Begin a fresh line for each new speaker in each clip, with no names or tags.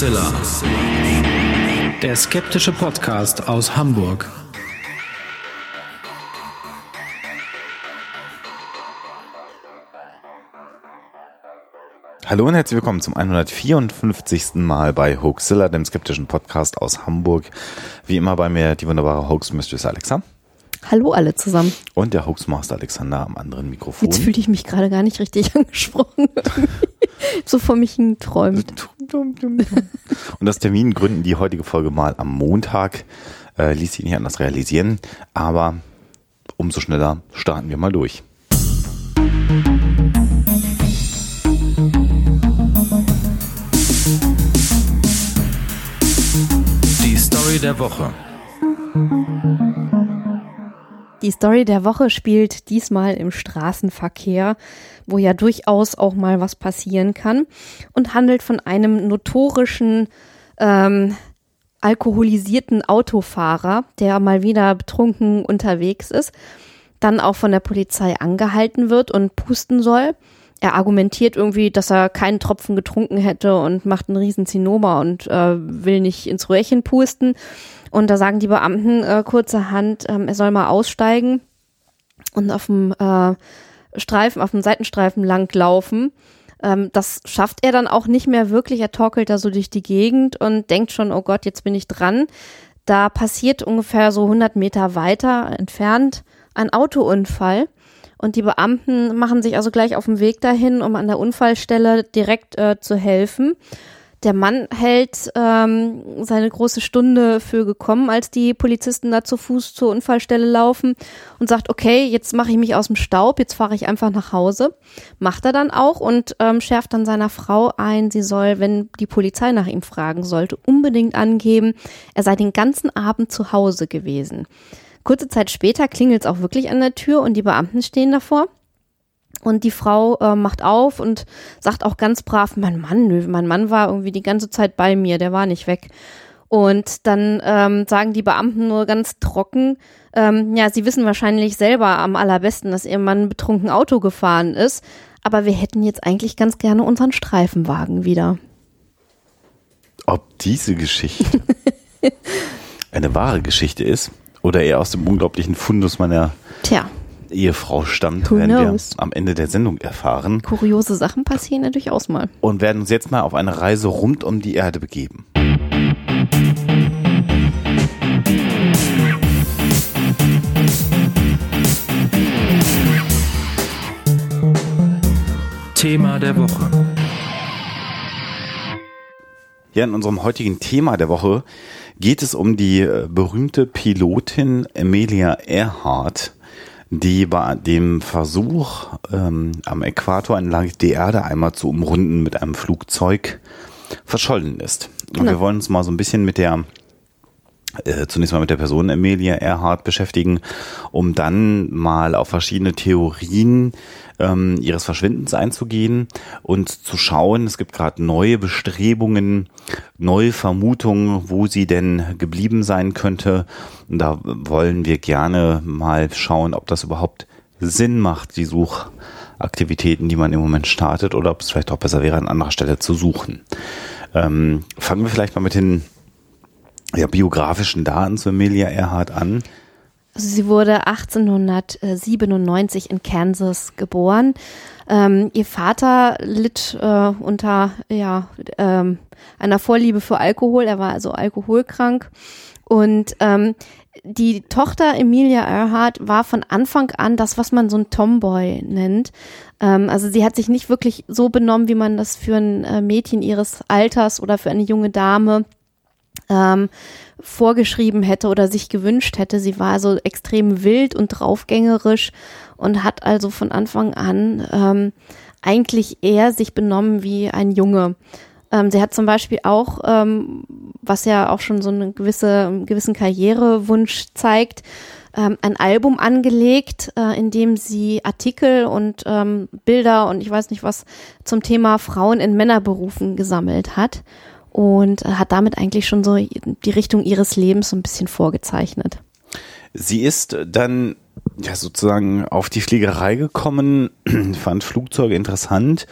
Hoaxilla. Der skeptische Podcast aus Hamburg.
Hallo und herzlich willkommen zum 154. Mal bei Hoaxilla, dem skeptischen Podcast aus Hamburg. Wie immer bei mir die wunderbare Hoax Mistress Alexa.
Hallo alle zusammen.
Und der Hoaxmaster Alexander am anderen Mikrofon.
Jetzt fühle ich mich gerade gar nicht richtig angesprochen. so vor mich träumt.
Und aus Termingründen die heutige Folge mal am Montag äh, ließ sich nicht anders realisieren. Aber umso schneller starten wir mal durch.
Die Story der Woche.
Die Story der Woche spielt diesmal im Straßenverkehr, wo ja durchaus auch mal was passieren kann und handelt von einem notorischen ähm, alkoholisierten Autofahrer, der mal wieder betrunken unterwegs ist, dann auch von der Polizei angehalten wird und pusten soll. Er argumentiert irgendwie, dass er keinen Tropfen getrunken hätte und macht einen riesen Zinnober und äh, will nicht ins Röhrchen pusten. Und da sagen die Beamten äh, kurzerhand, ähm, er soll mal aussteigen und auf dem äh, Streifen, auf dem Seitenstreifen lang laufen. Ähm, das schafft er dann auch nicht mehr wirklich. Er torkelt da so durch die Gegend und denkt schon, oh Gott, jetzt bin ich dran. Da passiert ungefähr so 100 Meter weiter entfernt ein Autounfall. Und die Beamten machen sich also gleich auf den Weg dahin, um an der Unfallstelle direkt äh, zu helfen. Der Mann hält ähm, seine große Stunde für gekommen, als die Polizisten da zu Fuß zur Unfallstelle laufen und sagt, okay, jetzt mache ich mich aus dem Staub, jetzt fahre ich einfach nach Hause. Macht er dann auch und ähm, schärft dann seiner Frau ein, sie soll, wenn die Polizei nach ihm fragen sollte, unbedingt angeben, er sei den ganzen Abend zu Hause gewesen. Kurze Zeit später klingelt es auch wirklich an der Tür und die Beamten stehen davor. Und die Frau äh, macht auf und sagt auch ganz brav, mein Mann, nö, mein Mann war irgendwie die ganze Zeit bei mir, der war nicht weg. Und dann ähm, sagen die Beamten nur ganz trocken, ähm, ja, sie wissen wahrscheinlich selber am allerbesten, dass ihr Mann betrunken Auto gefahren ist, aber wir hätten jetzt eigentlich ganz gerne unseren Streifenwagen wieder.
Ob diese Geschichte eine wahre Geschichte ist oder eher aus dem unglaublichen Fundus meiner
Tja.
Ehefrau stammt,
Who
werden
knows?
wir am Ende der Sendung erfahren
Kuriose Sachen passieren ja durchaus mal.
und werden uns jetzt mal auf eine Reise rund um die Erde begeben.
Thema der Woche.
Ja, in unserem heutigen Thema der Woche geht es um die äh, berühmte Pilotin Amelia Earhart, die bei dem Versuch, ähm, am Äquator entlang die Erde einmal zu umrunden mit einem Flugzeug verschollen ist. Und
Genau.
wir wollen uns mal so ein bisschen mit der äh, zunächst mal mit der Person Amelia Earhart beschäftigen, um dann mal auf verschiedene Theorien ähm, ihres Verschwindens einzugehen und zu schauen, es gibt gerade neue Bestrebungen, neue Vermutungen, wo sie denn geblieben sein könnte. Und da wollen wir gerne mal schauen, ob das überhaupt Sinn macht, die Suchaktivitäten, die man im Moment startet, oder ob es vielleicht auch besser wäre, an anderer Stelle zu suchen. Ähm, fangen wir vielleicht mal mit den ja, biografischen Daten zu Amelia Earhart an.
Also sie wurde 1897 in Kansas geboren. Ähm, ihr Vater litt äh, unter ja, ähm, einer Vorliebe für Alkohol. Er war also alkoholkrank. Und ähm, die Tochter Emilia Earhart war von Anfang an das, was man so ein Tomboy nennt. Ähm, also sie hat sich nicht wirklich so benommen, wie man das für ein äh, Mädchen ihres Alters oder für eine junge Dame ähm, vorgeschrieben hätte oder sich gewünscht hätte. Sie war also extrem wild und draufgängerisch und hat also von Anfang an ähm, eigentlich eher sich benommen wie ein Junge. Ähm, sie hat zum Beispiel auch, ähm, was ja auch schon so eine gewisse, einen gewissen Karrierewunsch zeigt, ähm, ein Album angelegt, äh, in dem sie Artikel und ähm, Bilder und ich weiß nicht was zum Thema Frauen in Männerberufen gesammelt hat und hat damit eigentlich schon so die Richtung ihres Lebens so ein bisschen vorgezeichnet.
Sie ist dann ja, sozusagen auf die Fliegerei gekommen, fand Flugzeuge interessant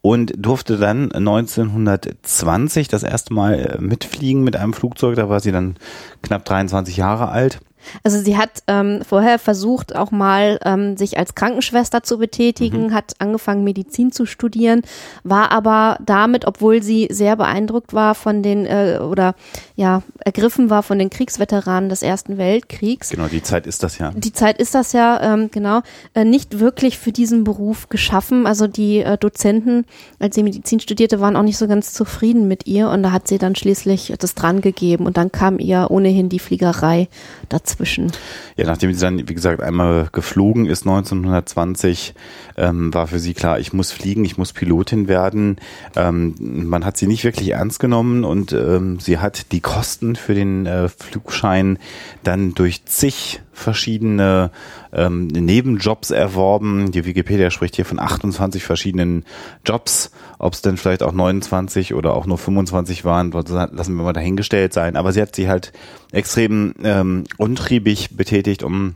und durfte dann 1920 das erste Mal äh, mitfliegen mit einem Flugzeug. Da war sie dann knapp 23 Jahre alt.
Also sie hat ähm, vorher versucht, auch mal ähm, sich als Krankenschwester zu betätigen, mhm. hat angefangen, Medizin zu studieren, war aber damit, obwohl sie sehr beeindruckt war von den äh, oder ja ergriffen war von den Kriegsveteranen des Ersten Weltkriegs.
Genau, die Zeit ist das ja.
Die Zeit ist das ja, ähm, genau, äh, nicht wirklich für diesen Beruf geschaffen. Also die äh, Dozenten, als sie Medizin studierte, waren auch nicht so ganz zufrieden mit ihr und da hat sie dann schließlich das dran gegeben und dann kam ihr ohnehin die Fliegerei dazu dazwischen.
Ja, nachdem sie dann, wie gesagt, einmal geflogen ist 1920, ähm, war für sie klar, ich muss fliegen, ich muss Pilotin werden. Ähm, man hat sie nicht wirklich ernst genommen und ähm, sie hat die Kosten für den äh, Flugschein dann durch zig verschiedene ähm, Nebenjobs erworben. Die Wikipedia spricht hier von 28 verschiedenen Jobs. Ob es denn vielleicht auch 29 oder auch nur 25 waren, lassen wir mal dahingestellt sein. Aber sie hat sie halt extrem ähm, untriebig betätigt, um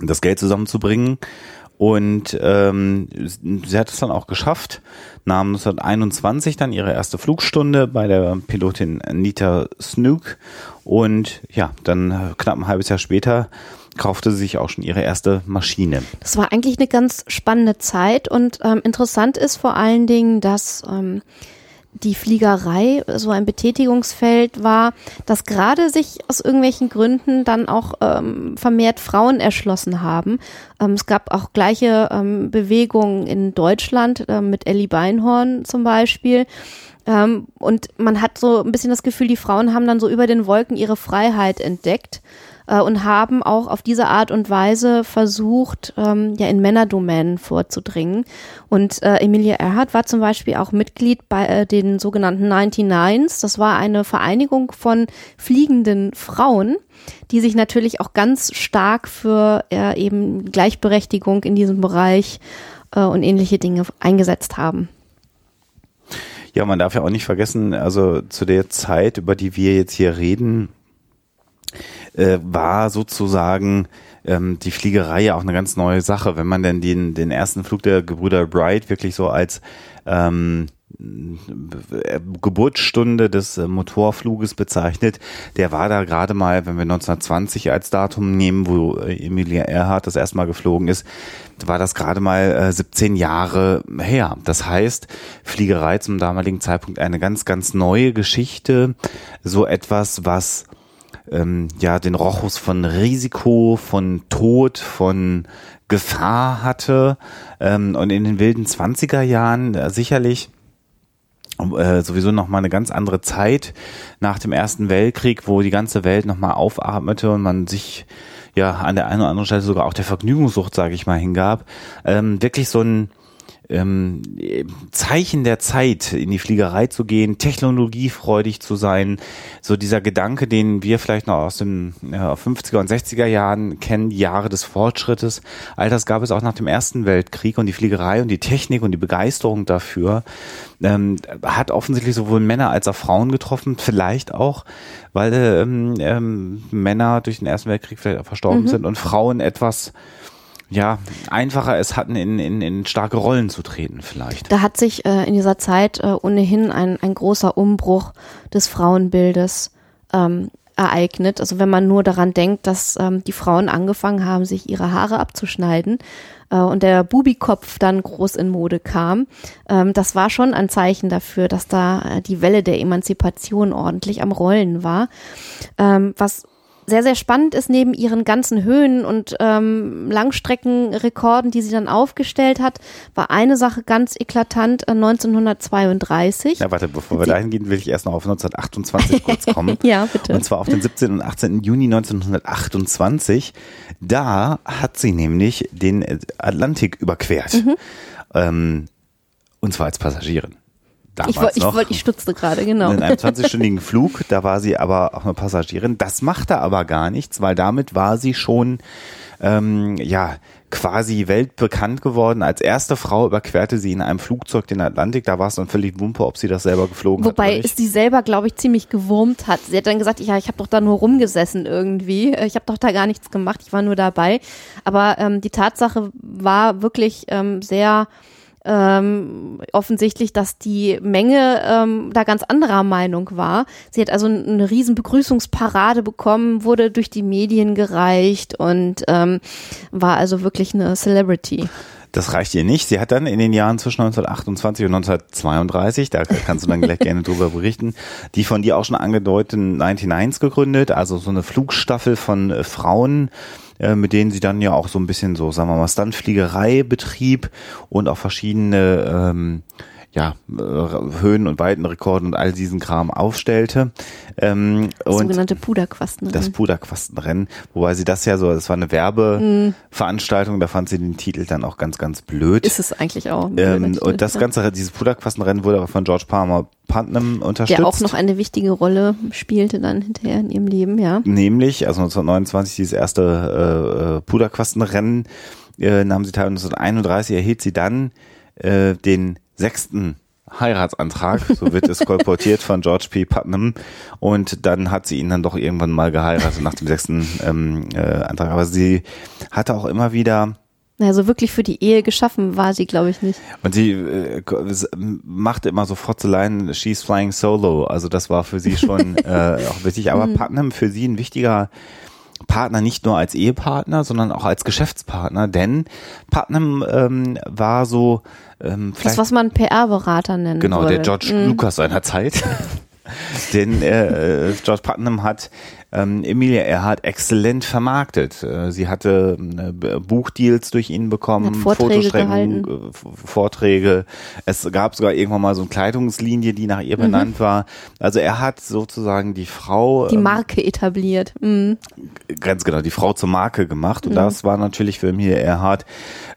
das Geld zusammenzubringen. Und ähm, sie hat es dann auch geschafft, nahm 1921 dann ihre erste Flugstunde bei der Pilotin Nita Snook und ja, dann knapp ein halbes Jahr später kaufte sie sich auch schon ihre erste Maschine.
Das war eigentlich eine ganz spannende Zeit und ähm, interessant ist vor allen Dingen, dass ähm, die Fliegerei so ein Betätigungsfeld war, dass gerade sich aus irgendwelchen Gründen dann auch ähm, vermehrt Frauen erschlossen haben. Ähm, es gab auch gleiche ähm, Bewegungen in Deutschland äh, mit Ellie Beinhorn zum Beispiel. Ähm, und man hat so ein bisschen das Gefühl, die Frauen haben dann so über den Wolken ihre Freiheit entdeckt äh, und haben auch auf diese Art und Weise versucht, ähm, ja in Männerdomänen vorzudringen. Und äh, Emilia Earhart war zum Beispiel auch Mitglied bei äh, den sogenannten 99s. Das war eine Vereinigung von fliegenden Frauen, die sich natürlich auch ganz stark für äh, eben Gleichberechtigung in diesem Bereich äh, und ähnliche Dinge eingesetzt haben.
Ja, man darf ja auch nicht vergessen, also zu der Zeit, über die wir jetzt hier reden, äh, war sozusagen ähm, die Fliegerei ja auch eine ganz neue Sache. Wenn man denn den, den ersten Flug der Gebrüder Bright wirklich so als ähm, Geburtsstunde des äh, Motorfluges bezeichnet. Der war da gerade mal, wenn wir 1920 als Datum nehmen, wo äh, Emilia Earhart das erste Mal geflogen ist, war das gerade mal 17 Jahre her. Das heißt, Fliegerei zum damaligen Zeitpunkt eine ganz, ganz neue Geschichte. So etwas, was ähm, ja den Rochus von Risiko, von Tod, von Gefahr hatte. Ähm, und in den wilden Zwanziger Jahren äh, sicherlich äh, sowieso noch mal eine ganz andere Zeit nach dem Ersten Weltkrieg, wo die ganze Welt noch mal aufatmete und man sich ja an der einen oder anderen Stelle sogar auch der Vergnügungssucht, sage ich mal, hingab. Ähm, wirklich so ein ähm, Zeichen der Zeit, in die Fliegerei zu gehen, technologiefreudig zu sein. So dieser Gedanke, den wir vielleicht noch aus den ja, 50er und 60er Jahren kennen, Jahre des Fortschrittes. All das gab es auch nach dem Ersten Weltkrieg und die Fliegerei und die Technik und die Begeisterung dafür ähm, hat offensichtlich sowohl Männer als auch Frauen getroffen. Vielleicht auch, weil ähm, ähm, Männer durch den Ersten Weltkrieg vielleicht auch verstorben mhm. sind und Frauen etwas ja, einfacher es hatten, in, in, in starke Rollen zu treten vielleicht.
Da hat sich äh, in dieser Zeit äh, ohnehin ein, ein großer Umbruch des Frauenbildes ähm, ereignet. Also wenn man nur daran denkt, dass ähm, die Frauen angefangen haben, sich ihre Haare abzuschneiden äh, und der Bubikopf dann groß in Mode kam, ähm, das war schon ein Zeichen dafür, dass da äh, die Welle der Emanzipation ordentlich am Rollen war. Ähm, was sehr, sehr spannend ist, neben ihren ganzen Höhen und ähm, Langstreckenrekorden, die sie dann aufgestellt hat, war eine Sache ganz eklatant äh, 1932.
Ja, warte, bevor wir dahin gehen, will ich erst noch auf 1928 kurz kommen.
ja, bitte.
Und zwar auf den 17. und 18. Juni 1928. Da hat sie nämlich den Atlantik überquert. Mhm. Ähm, und zwar als Passagierin
damals ich wollt, noch. Ich, wollt, ich stutzte gerade, genau.
In einem 20-stündigen Flug, da war sie aber auch eine Passagierin. Das machte aber gar nichts, weil damit war sie schon, ähm, ja, quasi weltbekannt geworden. Als erste Frau überquerte sie in einem Flugzeug den Atlantik. Da war es dann völlig wumpe, ob sie das selber geflogen
Wobei
hat. nicht.
es sie selber, glaube ich, ziemlich gewurmt hat. Sie hat dann gesagt, ja, ich habe doch da nur rumgesessen irgendwie. Ich habe doch da gar nichts gemacht, ich war nur dabei. Aber ähm, die Tatsache war wirklich ähm, sehr ähm, offensichtlich, dass die Menge ähm, da ganz anderer Meinung war. Sie hat also eine riesen Begrüßungsparade bekommen, wurde durch die Medien gereicht und ähm, war also wirklich eine Celebrity.
Das reicht ihr nicht. Sie hat dann in den Jahren zwischen 1928 und 1932, da kannst du dann gleich gerne drüber berichten, die von dir auch schon angedeuteten 99s gegründet, also so eine Flugstaffel von äh, Frauen, äh, mit denen sie dann ja auch so ein bisschen so, sagen wir mal, Stuntfliegerei betrieb und auch verschiedene ähm, ja, äh, Höhen- und Weitenrekorde und all diesen Kram aufstellte. Ähm,
Das
und
sogenannte Puderquasten.
das Puderquastenrennen, wobei sie das ja so, das war eine Werbeveranstaltung, da fand sie den Titel dann auch ganz, ganz blöd.
ist es eigentlich auch.
Ähm, und das
ja.
ganze, dieses Puderquastenrennen wurde aber von George Palmer Putnam unterstützt.
Der auch noch eine wichtige Rolle spielte dann hinterher in ihrem Leben, ja.
Nämlich, also 1929 dieses erste äh, äh, Puderquastenrennen äh, nahm sie teil. 1931 erhielt sie dann äh, den sechsten Heiratsantrag, so wird es kolportiert von George P. Putnam. Und dann hat sie ihn dann doch irgendwann mal geheiratet nach dem sechsten ähm, äh, Antrag. Aber sie hatte auch immer wieder
Also wirklich für die Ehe geschaffen war sie, glaube ich, nicht.
Und sie äh, machte immer so Frotzeleien, she's flying solo. Also das war für sie schon äh, auch wichtig. Aber Putnam für sie ein wichtiger Partner, nicht nur als Ehepartner, sondern auch als Geschäftspartner. Denn Putnam ähm, war so ähm,
Das, was man PR-Berater nennt.
genau
würde.
der George
Mhm.
Lucas seiner Zeit. Denn äh, äh, George Putnam hat ähm, Emilia Earhart exzellent vermarktet. Äh, sie hatte äh, Buchdeals durch ihn bekommen, Fotostrecken, äh, Vorträge. Es gab sogar irgendwann mal so eine Kleidungslinie, die nach ihr benannt war. Also er hat sozusagen die Frau
Mhm. Die
ähm,
Marke etabliert. Mhm.
ganz genau die Frau zur Marke gemacht und das war natürlich für Emilia Earhart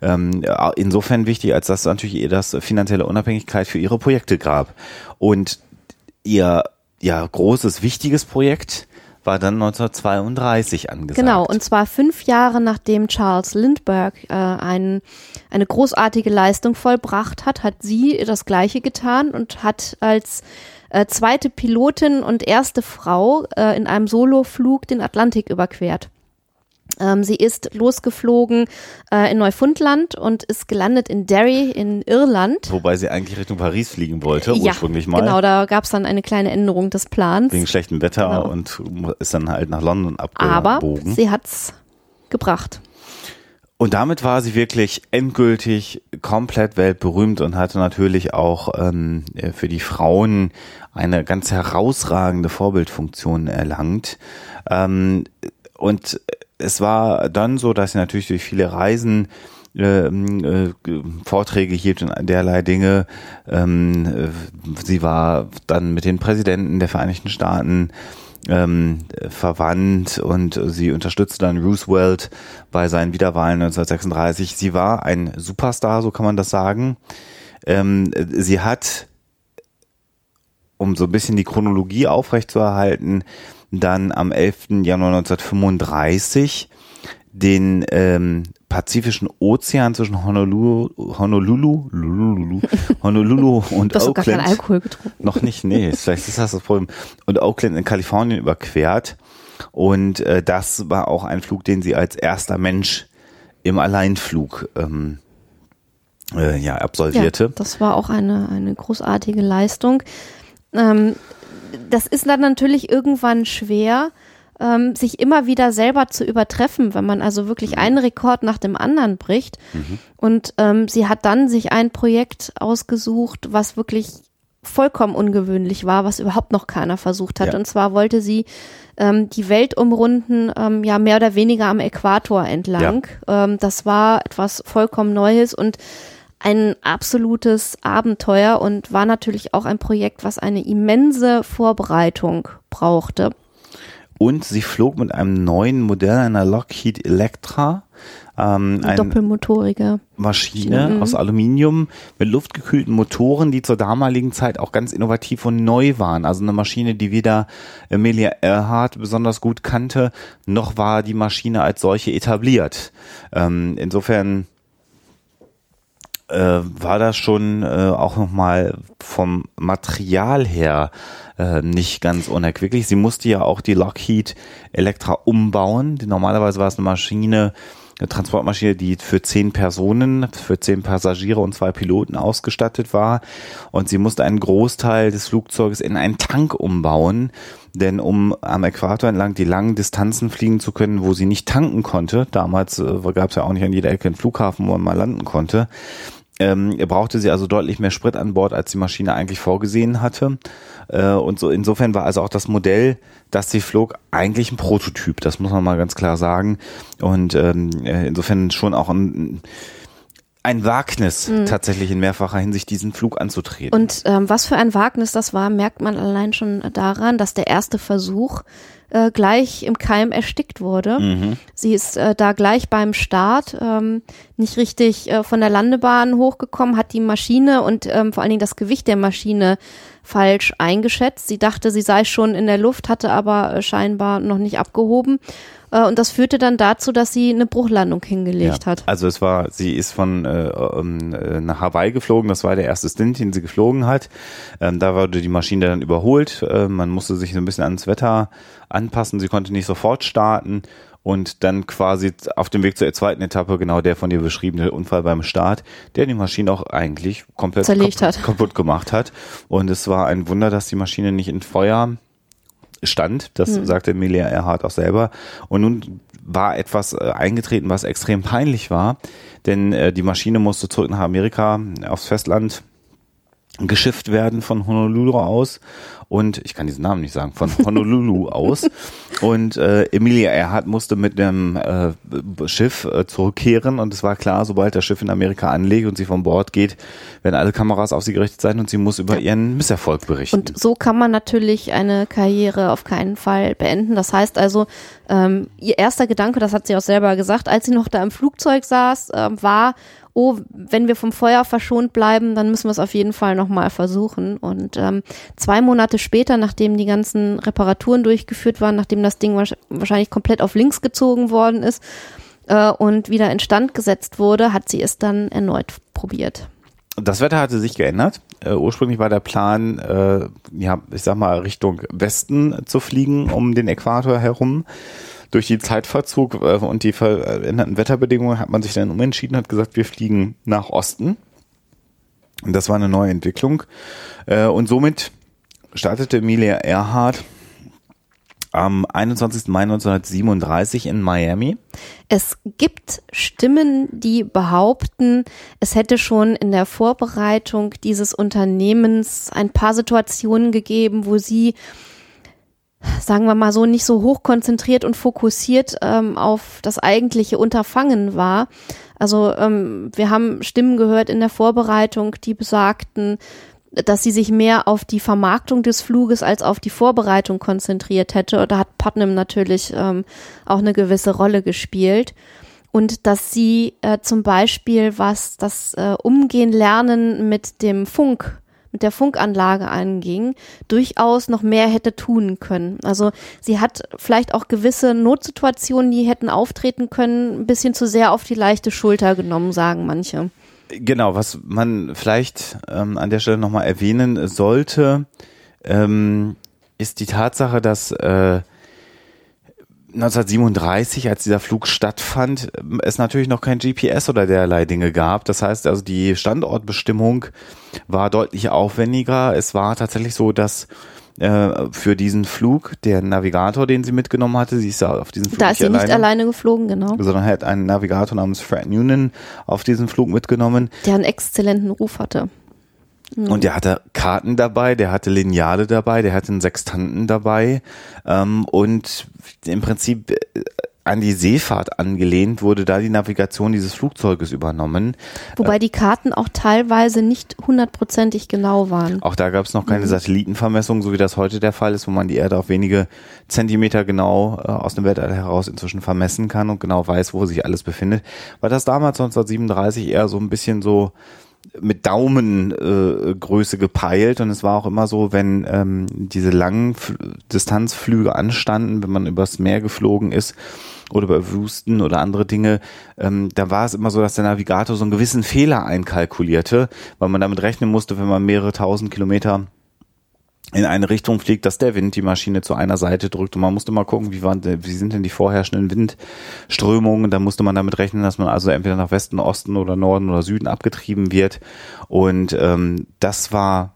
ähm, insofern wichtig, als dass natürlich ihr das finanzielle Unabhängigkeit für ihre Projekte gab und ihr ja großes wichtiges Projekt war dann 1932 angesagt.
Genau, und zwar fünf Jahre nachdem Charles Lindbergh äh, ein, eine großartige Leistung vollbracht hat, hat sie das Gleiche getan und hat als äh, zweite Pilotin und erste Frau äh, in einem Soloflug den Atlantik überquert. Ähm, sie ist losgeflogen äh, in Neufundland und ist gelandet in Derry in Irland.
Wobei sie eigentlich Richtung Paris fliegen wollte, ursprünglich mal.
genau, da gab es dann eine kleine Änderung des Plans.
Wegen schlechtem Wetter
Genau.
und ist dann halt nach London
Aber
abgebogen.
sie hat's gebracht.
Und damit war sie wirklich endgültig komplett weltberühmt und hatte natürlich auch ähm, für die Frauen eine ganz herausragende Vorbildfunktion erlangt. Ähm, und es war dann so, dass sie natürlich durch viele Reisen ähm, äh, Vorträge hielt und derlei Dinge. Ähm, äh, sie war dann mit den Präsidenten der Vereinigten Staaten ähm, verwandt und sie unterstützte dann Roosevelt bei seinen Wiederwahlen 1936. Sie war ein Superstar, so kann man das sagen. Ähm, sie hat, um so ein bisschen die Chronologie aufrechtzuerhalten, dann am 11. Januar 1935 den ähm, Pazifischen Ozean zwischen Honolulu, Honolulu, Lululu, Honolulu und
Du hast doch gar keinen
Oakland
Alkohol getrunken.
noch nicht, nee, vielleicht ist das das Problem. Und Oakland in Kalifornien überquert. Und äh, das war auch ein Flug, den sie als erster Mensch im Alleinflug ähm, äh, ja, absolvierte.
Ja, das war auch eine, eine großartige Leistung. Ähm, das ist dann natürlich irgendwann schwer, ähm, sich immer wieder selber zu übertreffen, wenn man also wirklich einen Rekord nach dem anderen bricht. Und ähm, sie hat dann sich ein Projekt ausgesucht, was wirklich vollkommen ungewöhnlich war, was überhaupt noch keiner versucht hat.
Ja.
Und zwar wollte sie ähm, die Welt umrunden, ähm, ja mehr oder weniger am Äquator entlang. Ähm, das war etwas vollkommen Neues und ein absolutes Abenteuer und war natürlich auch ein Projekt, was eine immense Vorbereitung brauchte.
Und sie flog mit einem neuen Modell einer Lockheed Electra, Ähm,
Eine
ein,
doppelmotorige.
Maschine
Mhm.
aus Aluminium mit luftgekühlten Motoren, die zur damaligen Zeit auch ganz innovativ und neu waren. Also eine Maschine, die weder Emilia Earhart besonders gut kannte, noch war die Maschine als solche etabliert. Ähm, insofern äh, war das schon äh, auch nochmal vom Material her äh, nicht ganz unerquicklich. Sie musste ja auch die Lockheed Electra umbauen. Die, normalerweise war es eine Maschine, eine Transportmaschine, die für zehn Personen, für zehn Passagiere und zwei Piloten ausgestattet war. Und sie musste einen Großteil des Flugzeuges in einen Tank umbauen. Denn um am Äquator entlang die langen Distanzen fliegen zu können, wo sie nicht tanken konnte, damals äh, gab es ja auch nicht an jeder Ecke einen Flughafen, wo man mal landen konnte, ähm, brauchte sie also deutlich mehr Sprit an Bord, als die Maschine eigentlich vorgesehen hatte. Äh, und so insofern war also auch das Modell, das sie flog, eigentlich ein Prototyp. Das muss man mal ganz klar sagen. Und ähm, äh, insofern schon auch ein, ein Wagnis, tatsächlich in mehrfacher Hinsicht diesen Flug anzutreten.
Und ähm, was für ein Wagnis das war, merkt man allein schon daran, dass der erste Versuch äh, gleich im Keim erstickt wurde.
Mhm.
Sie ist äh, da gleich beim Start ähm, nicht richtig äh, von der Landebahn hochgekommen, hat die Maschine und ähm, vor allen Dingen das Gewicht der Maschine falsch eingeschätzt. Sie dachte, sie sei schon in der Luft, hatte aber äh, scheinbar noch nicht abgehoben. Äh, und das führte dann dazu, dass sie eine Bruchlandung hingelegt
Ja,
hat.
Also es war, sie ist von äh, ähm, äh, nach Hawaii geflogen, das war der erste Stint, den sie geflogen hat. Ähm, da wurde die Maschine dann überholt, äh, man musste sich so ein bisschen ans Wetter anpassen, sie konnte nicht sofort starten und dann quasi auf dem Weg zur zweiten Etappe genau der von dir beschriebene Unfall beim Start, der die Maschine auch eigentlich komplett
Zerlegt
kaputt,
hat.
kaputt gemacht hat. Und es war ein Wunder, dass die Maschine nicht in Feuer stand. Das sagte Emilia Earhart auch selber. Und nun war etwas äh, eingetreten, was extrem peinlich war, denn äh, die Maschine musste zurück nach Amerika, aufs Festland geschifft werden von Honolulu aus und ich kann diesen Namen nicht sagen, von Honolulu aus und äh, Emilia Earhart musste mit dem äh, Schiff äh, zurückkehren und es war klar, sobald das Schiff in Amerika anlegt und sie von Bord geht, werden alle Kameras auf sie gerichtet sein und sie muss über ihren Misserfolg berichten.
Und so kann man natürlich eine Karriere auf keinen Fall beenden. Das heißt also, ähm, ihr erster Gedanke, das hat sie auch selber gesagt, als sie noch da im Flugzeug saß, ähm, war, oh, wenn wir vom Feuer verschont bleiben, dann müssen wir es auf jeden Fall nochmal versuchen. Und ähm, zwei Monate später, nachdem die ganzen Reparaturen durchgeführt waren, nachdem das Ding wahrsch- wahrscheinlich komplett auf links gezogen worden ist äh, und wieder instand gesetzt wurde, hat sie es dann erneut probiert.
Das Wetter hatte sich geändert. Äh, ursprünglich war der Plan, äh, ja, ich sag mal, Richtung Westen zu fliegen, um den Äquator herum. Durch die Zeitverzug äh, und die veränderten Wetterbedingungen hat man sich dann umentschieden, hat gesagt, wir fliegen nach Osten. Und das war eine neue Entwicklung. Äh, und somit startete Emilia Earhart am 21. Mai 1937 in Miami.
Es gibt Stimmen, die behaupten, es hätte schon in der Vorbereitung dieses Unternehmens ein paar Situationen gegeben, wo sie, sagen wir mal so, nicht so hoch konzentriert und fokussiert ähm, auf das eigentliche Unterfangen war. Also ähm, wir haben Stimmen gehört in der Vorbereitung, die besagten, dass sie sich mehr auf die Vermarktung des Fluges als auf die Vorbereitung konzentriert hätte. Und da hat Putnam natürlich ähm, auch eine gewisse Rolle gespielt. Und dass sie äh, zum Beispiel, was das äh, Umgehen lernen mit dem Funk, mit der Funkanlage anging, durchaus noch mehr hätte tun können. Also sie hat vielleicht auch gewisse Notsituationen, die hätten auftreten können, ein bisschen zu sehr auf die leichte Schulter genommen, sagen manche.
Genau, was man vielleicht ähm, an der Stelle nochmal erwähnen sollte, ähm, ist die Tatsache, dass äh, 1937, als dieser Flug stattfand, ähm, es natürlich noch kein GPS oder derlei Dinge gab. Das heißt also, die Standortbestimmung war deutlich aufwendiger. Es war tatsächlich so, dass äh, für diesen Flug der Navigator, den sie mitgenommen hatte, sie ist ja auf diesen Flug
Da ist sie nicht alleine geflogen, genau.
sondern hat einen Navigator namens Fred Noonan auf diesen Flug mitgenommen.
Der einen exzellenten Ruf hatte.
Und der hatte Karten dabei, der hatte Lineale dabei, der hatte einen Sextanten dabei. Ähm, und im Prinzip äh, an die Seefahrt angelehnt, wurde da die Navigation dieses Flugzeuges übernommen.
Wobei die Karten auch teilweise nicht hundertprozentig genau waren.
Auch da gab es noch keine mhm. Satellitenvermessung, so wie das heute der Fall ist, wo man die Erde auf wenige Zentimeter genau äh, aus dem Weltall heraus inzwischen vermessen kann und genau weiß, wo sich alles befindet. War das damals 1937 eher so ein bisschen so mit Daumengröße äh, gepeilt. Und es war auch immer so, wenn ähm, diese langen F Distanzflüge anstanden, wenn man übers Meer geflogen ist oder über Wüsten oder andere Dinge, ähm, da war es immer so, dass der Navigator so einen gewissen Fehler einkalkulierte, weil man damit rechnen musste, wenn man mehrere tausend Kilometer in eine Richtung fliegt, dass der Wind die Maschine zu einer Seite drückt und man musste mal gucken, wie, waren, wie sind denn die vorherrschenden Windströmungen. Da musste man damit rechnen, dass man also entweder nach Westen, Osten oder Norden oder Süden abgetrieben wird. Und ähm, das war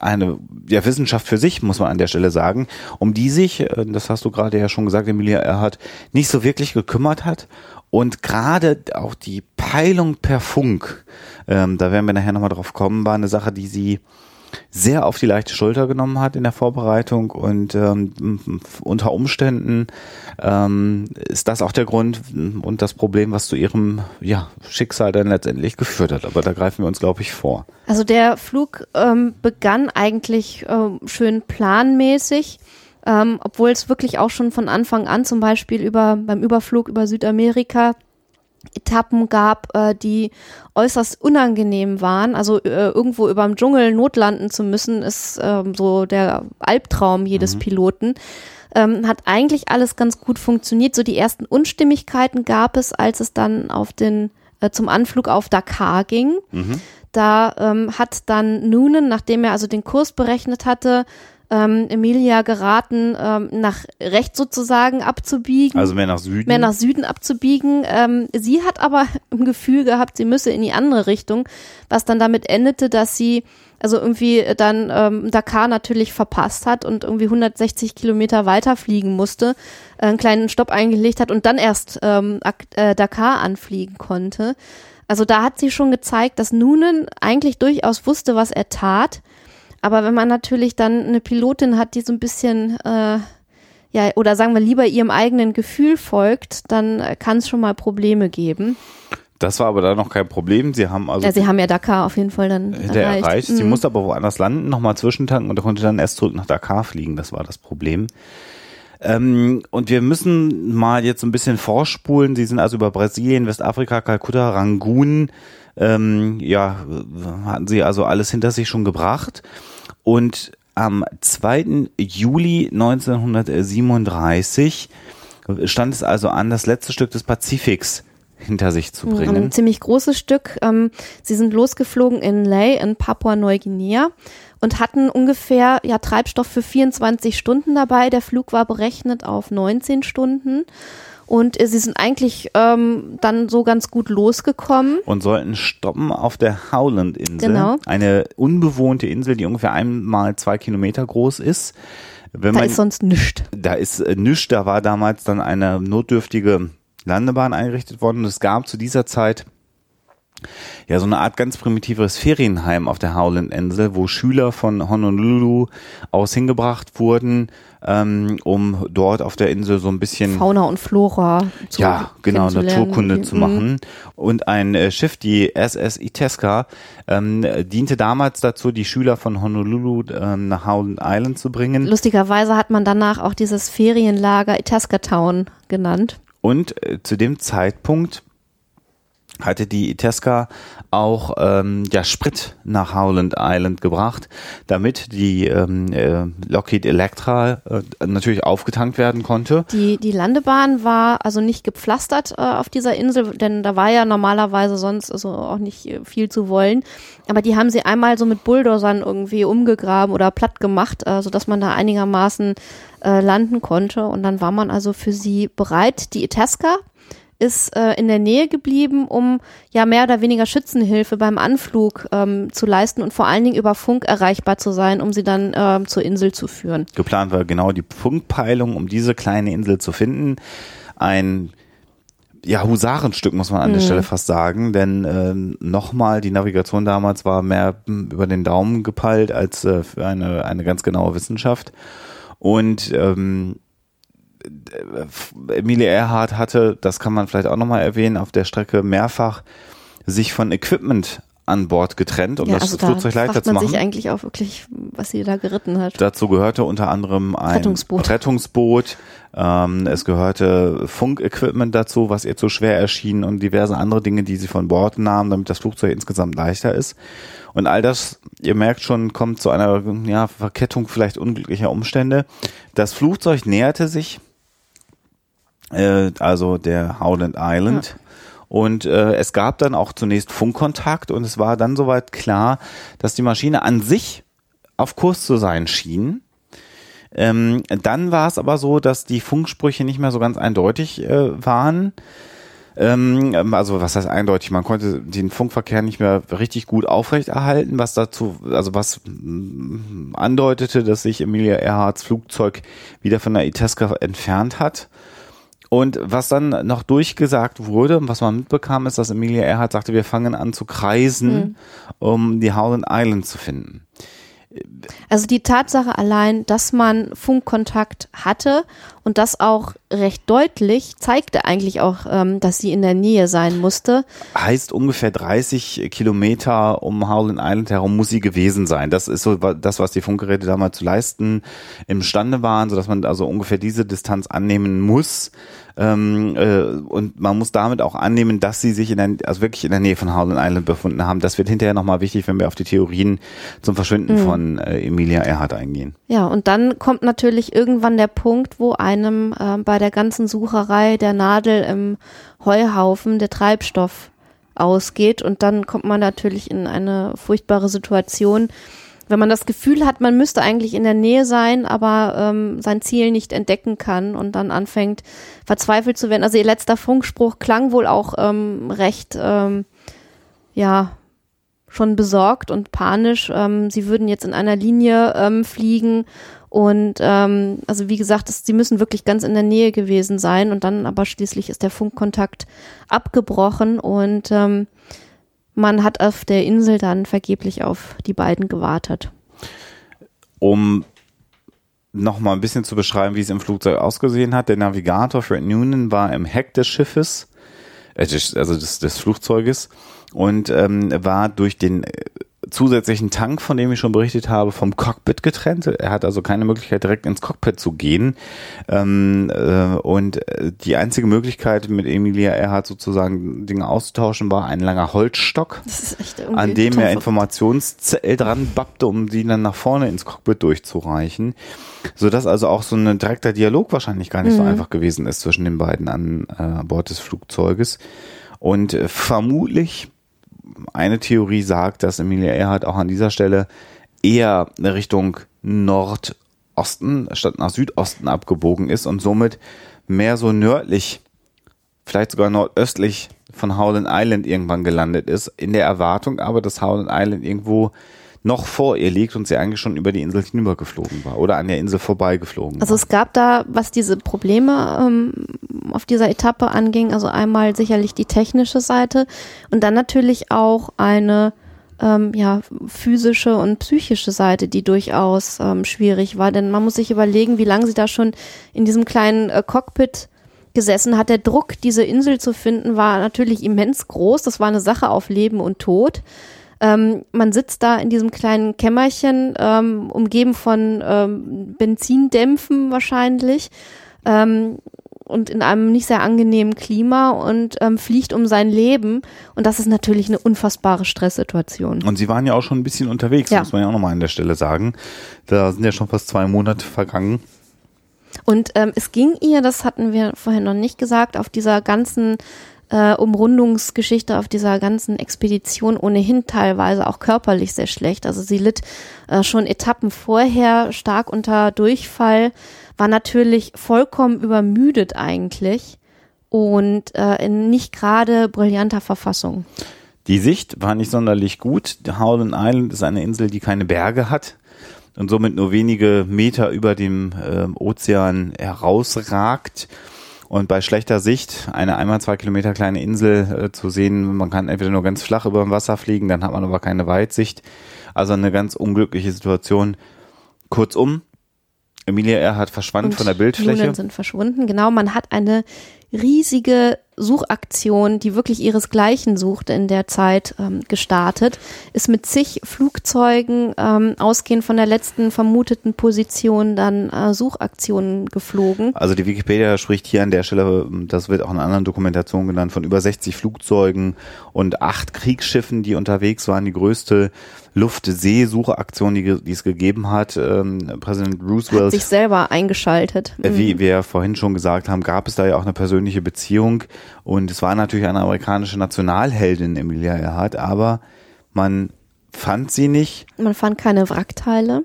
eine ja, Wissenschaft für sich, muss man an der Stelle sagen, um die sich, äh, das hast du gerade ja schon gesagt, Emilia Erhardt, nicht so wirklich gekümmert hat. Und gerade auch die Peilung per Funk, ähm, da werden wir nachher nochmal drauf kommen, war eine Sache, die sie sehr auf die leichte Schulter genommen hat in der Vorbereitung und ähm, unter Umständen ähm, ist das auch der Grund und das Problem, was zu ihrem ja, Schicksal dann letztendlich geführt hat. Aber da greifen wir uns, glaube ich, vor.
Also der Flug ähm, begann eigentlich ähm, schön planmäßig. Ähm, obwohl es wirklich auch schon von Anfang an zum Beispiel über beim Überflug über Südamerika Etappen gab, äh, die äußerst unangenehm waren. Also äh, irgendwo über dem Dschungel notlanden zu müssen, ist ähm, so der Albtraum jedes mhm. Piloten. Ähm, hat eigentlich alles ganz gut funktioniert. So die ersten Unstimmigkeiten gab es, als es dann auf den äh, zum Anflug auf Dakar ging. Mhm. Da ähm, hat dann Noonan, nachdem er also den Kurs berechnet hatte, ähm, Emilia geraten, ähm, nach rechts sozusagen abzubiegen.
Also mehr nach Süden.
Mehr nach Süden abzubiegen. Ähm, sie hat aber im Gefühl gehabt, sie müsse in die andere Richtung, was dann damit endete, dass sie also irgendwie dann ähm, Dakar natürlich verpasst hat und irgendwie 160 Kilometer weiter fliegen musste, äh, einen kleinen Stopp eingelegt hat und dann erst ähm, äh, Dakar anfliegen konnte. Also da hat sie schon gezeigt, dass Noonan eigentlich durchaus wusste, was er tat aber wenn man natürlich dann eine Pilotin hat, die so ein bisschen, äh, ja, oder sagen wir lieber ihrem eigenen Gefühl folgt, dann kann es schon mal Probleme geben.
Das war aber da noch kein Problem. Sie haben also.
Ja, sie haben ja Dakar auf jeden Fall dann erreicht. erreicht.
Sie mhm. musste aber woanders landen, nochmal zwischentanken und konnte dann erst zurück nach Dakar fliegen. Das war das Problem. Ähm, und wir müssen mal jetzt ein bisschen vorspulen. Sie sind also über Brasilien, Westafrika, Kalkutta, Rangoon, ähm, ja, hatten sie also alles hinter sich schon gebracht. Und am 2. Juli 1937 stand es also an, das letzte Stück des Pazifiks hinter sich zu bringen.
Ein ziemlich großes Stück. Ähm, sie sind losgeflogen in Ley in Papua-Neuguinea und hatten ungefähr ja Treibstoff für 24 Stunden dabei. Der Flug war berechnet auf 19 Stunden. Und äh, sie sind eigentlich ähm, dann so ganz gut losgekommen.
Und sollten stoppen auf der Howland-Insel. Genau. Eine unbewohnte Insel, die ungefähr einmal zwei Kilometer groß ist.
Wenn da man, ist sonst nichts.
Da ist äh, nichts. Da war damals dann eine notdürftige Landebahn eingerichtet worden. Und es gab zu dieser Zeit ja so eine Art ganz primitives Ferienheim auf der Howland-Insel, wo Schüler von Honolulu aus hingebracht wurden, ähm, um dort auf der Insel so ein bisschen
Fauna und Flora
zu ja genau Naturkunde zu machen. Und ein äh, Schiff, die SS Itasca, ähm, diente damals dazu, die Schüler von Honolulu ähm, nach Howland Island zu bringen.
Lustigerweise hat man danach auch dieses Ferienlager Itasca Town genannt.
Und äh, zu dem Zeitpunkt hatte die Itasca auch ähm, ja, Sprit nach Howland Island gebracht, damit die ähm, äh, Lockheed Electra äh, natürlich aufgetankt werden konnte.
Die, die Landebahn war also nicht gepflastert äh, auf dieser Insel, denn da war ja normalerweise sonst also auch nicht äh, viel zu wollen. Aber die haben sie einmal so mit Bulldozern irgendwie umgegraben oder platt gemacht, äh, sodass man da einigermaßen äh, landen konnte. Und dann war man also für sie bereit. Die Itasca ist äh, in der Nähe geblieben, um ja mehr oder weniger Schützenhilfe beim Anflug ähm, zu leisten und vor allen Dingen über Funk erreichbar zu sein, um sie dann ähm, zur Insel zu führen.
Geplant war genau die Funkpeilung, um diese kleine Insel zu finden. Ein ja, Husarenstück muss man an der mhm. Stelle fast sagen, denn äh, nochmal, die Navigation damals war mehr über den Daumen gepeilt als äh, für eine, eine ganz genaue Wissenschaft. Und ähm, Emilie Earhart hatte, das kann man vielleicht auch nochmal erwähnen, auf der Strecke mehrfach sich von Equipment an Bord getrennt, um
ja,
das
also
Flugzeug
da
leichter zu
man
machen.
sich eigentlich auch wirklich, was sie da geritten hat.
Dazu gehörte unter anderem ein
Rettungsboot.
Rettungsboot. Ähm, es gehörte Funkequipment dazu, was ihr zu schwer erschien und diverse andere Dinge, die sie von Bord nahm, damit das Flugzeug insgesamt leichter ist. Und all das, ihr merkt schon, kommt zu einer ja, Verkettung vielleicht unglücklicher Umstände. Das Flugzeug näherte sich, äh, also der Howland Island. Und äh, es gab dann auch zunächst Funkkontakt und es war dann soweit klar, dass die Maschine an sich auf Kurs zu sein schien. Ähm, dann war es aber so, dass die Funksprüche nicht mehr so ganz eindeutig äh, waren. Ähm, also was heißt eindeutig? Man konnte den Funkverkehr nicht mehr richtig gut aufrechterhalten, was dazu, also was mm, andeutete, dass sich Emilia Earharts Flugzeug wieder von der Itasca entfernt hat. Und was dann noch durchgesagt wurde, und was man mitbekam, ist, dass Emilia Earhart sagte, wir fangen an zu kreisen, um die Howland Island zu finden.
Also die Tatsache allein, dass man Funkkontakt hatte und das auch recht deutlich, zeigte eigentlich auch, ähm, dass sie in der Nähe sein musste.
Heißt ungefähr 30 Kilometer um Howland Island herum muss sie gewesen sein. Das ist so das, was die Funkgeräte damals zu leisten imstande waren, sodass man also ungefähr diese Distanz annehmen muss. Ähm, äh, und man muss damit auch annehmen, dass sie sich in der, also wirklich in der Nähe von Howland Island befunden haben. Das wird hinterher nochmal wichtig, wenn wir auf die Theorien zum Verschwinden von äh, Emilia Earhart eingehen.
Ja, und dann kommt natürlich irgendwann der Punkt, wo einem äh, bei der ganzen Sucherei der Nadel im Heuhaufen der Treibstoff ausgeht und dann kommt man natürlich in eine furchtbare Situation, wenn man das Gefühl hat, man müsste eigentlich in der Nähe sein, aber ähm, sein Ziel nicht entdecken kann und dann anfängt verzweifelt zu werden. Also ihr letzter Funkspruch klang wohl auch ähm, recht, ähm, ja, schon besorgt und panisch. Ähm, sie würden jetzt in einer Linie ähm, fliegen und ähm, also wie gesagt, das, sie müssen wirklich ganz in der Nähe gewesen sein und dann aber schließlich ist der Funkkontakt abgebrochen und ähm, man hat auf der Insel dann vergeblich auf die beiden gewartet.
Um noch mal ein bisschen zu beschreiben, wie es im Flugzeug ausgesehen hat. Der Navigator Fred Noonan war im Heck des Schiffes, äh, also des, des Flugzeuges, und ähm, war durch den äh, zusätzlichen Tank, von dem ich schon berichtet habe, vom Cockpit getrennt. Er hat also keine Möglichkeit, direkt ins Cockpit zu gehen. Ähm, äh, und äh, die einzige Möglichkeit, mit Emilia Earhart sozusagen Dinge auszutauschen, war ein langer Holzstock an dem er. Informationszell dran bappte, um die dann nach vorne ins Cockpit durchzureichen. Sodass also auch so ein direkter Dialog wahrscheinlich gar nicht so einfach gewesen ist zwischen den beiden an äh, Bord des Flugzeuges. Und äh, vermutlich, eine Theorie sagt, dass Emilia Earhart auch an dieser Stelle eher Richtung Nordosten statt nach Südosten abgebogen ist und somit mehr so nördlich vielleicht sogar nordöstlich von Howland Island irgendwann gelandet ist, in der Erwartung aber, dass Howland Island irgendwo noch vor ihr liegt und sie eigentlich schon über die Insel hinübergeflogen war oder an der Insel vorbeigeflogen
Also
war.
es gab da, was diese Probleme ähm, auf dieser Etappe anging, also einmal sicherlich die technische Seite und dann natürlich auch eine ähm, ja, physische und psychische Seite, die durchaus ähm, schwierig war. Denn man muss sich überlegen, wie lange sie da schon in diesem kleinen äh, Cockpit gesessen hat. Der Druck, diese Insel zu finden, war natürlich immens groß. Das war eine Sache auf Leben und Tod. Ähm, man sitzt da in diesem kleinen Kämmerchen, ähm, umgeben von ähm, Benzindämpfen wahrscheinlich ähm, und in einem nicht sehr angenehmen Klima und ähm, fliegt um sein Leben. Und das ist natürlich eine unfassbare Stresssituation.
Und sie waren ja auch schon ein bisschen unterwegs,
Ja.
muss man ja auch nochmal an der Stelle sagen. Da sind ja schon fast zwei Monate vergangen.
Und ähm, es ging ihr, das hatten wir vorhin noch nicht gesagt, auf dieser ganzen äh, Umrundungsgeschichte, auf dieser ganzen Expedition ohnehin teilweise auch körperlich sehr schlecht. Also sie litt äh, schon Etappen vorher stark unter Durchfall, war natürlich vollkommen übermüdet eigentlich und äh, in nicht gerade brillanter Verfassung.
Die Sicht war nicht sonderlich gut. Howland Island ist eine Insel, die keine Berge hat und somit nur wenige Meter über dem ähm, Ozean herausragt. Und bei schlechter Sicht, eine einmal zwei Kilometer kleine Insel äh, zu sehen, man kann entweder nur ganz flach über dem Wasser fliegen, dann hat man aber keine Weitsicht. Also eine ganz unglückliche Situation. Kurzum, Emilia Earhart verschwand
und
von der Bildfläche.
Nudeln sind verschwunden. Genau, man hat eine riesige Suchaktion, die wirklich ihresgleichen sucht in der Zeit ähm, gestartet, ist mit zig Flugzeugen ähm, ausgehend von der letzten vermuteten Position dann äh, Suchaktionen geflogen.
Also die Wikipedia spricht hier an der Stelle, das wird auch in anderen Dokumentationen genannt, von über 60 Flugzeugen und acht Kriegsschiffen, die unterwegs waren. Die größte Luft-See-Suchaktion, die, die, es gegeben hat. Ähm, Präsident Roosevelt
hat sich selber eingeschaltet.
Äh, wie wir vorhin schon gesagt haben, gab es da ja auch eine persönliche Beziehung und es war natürlich eine amerikanische Nationalheldin, Emilia Earhart, aber man fand sie nicht.
Man fand keine Wrackteile.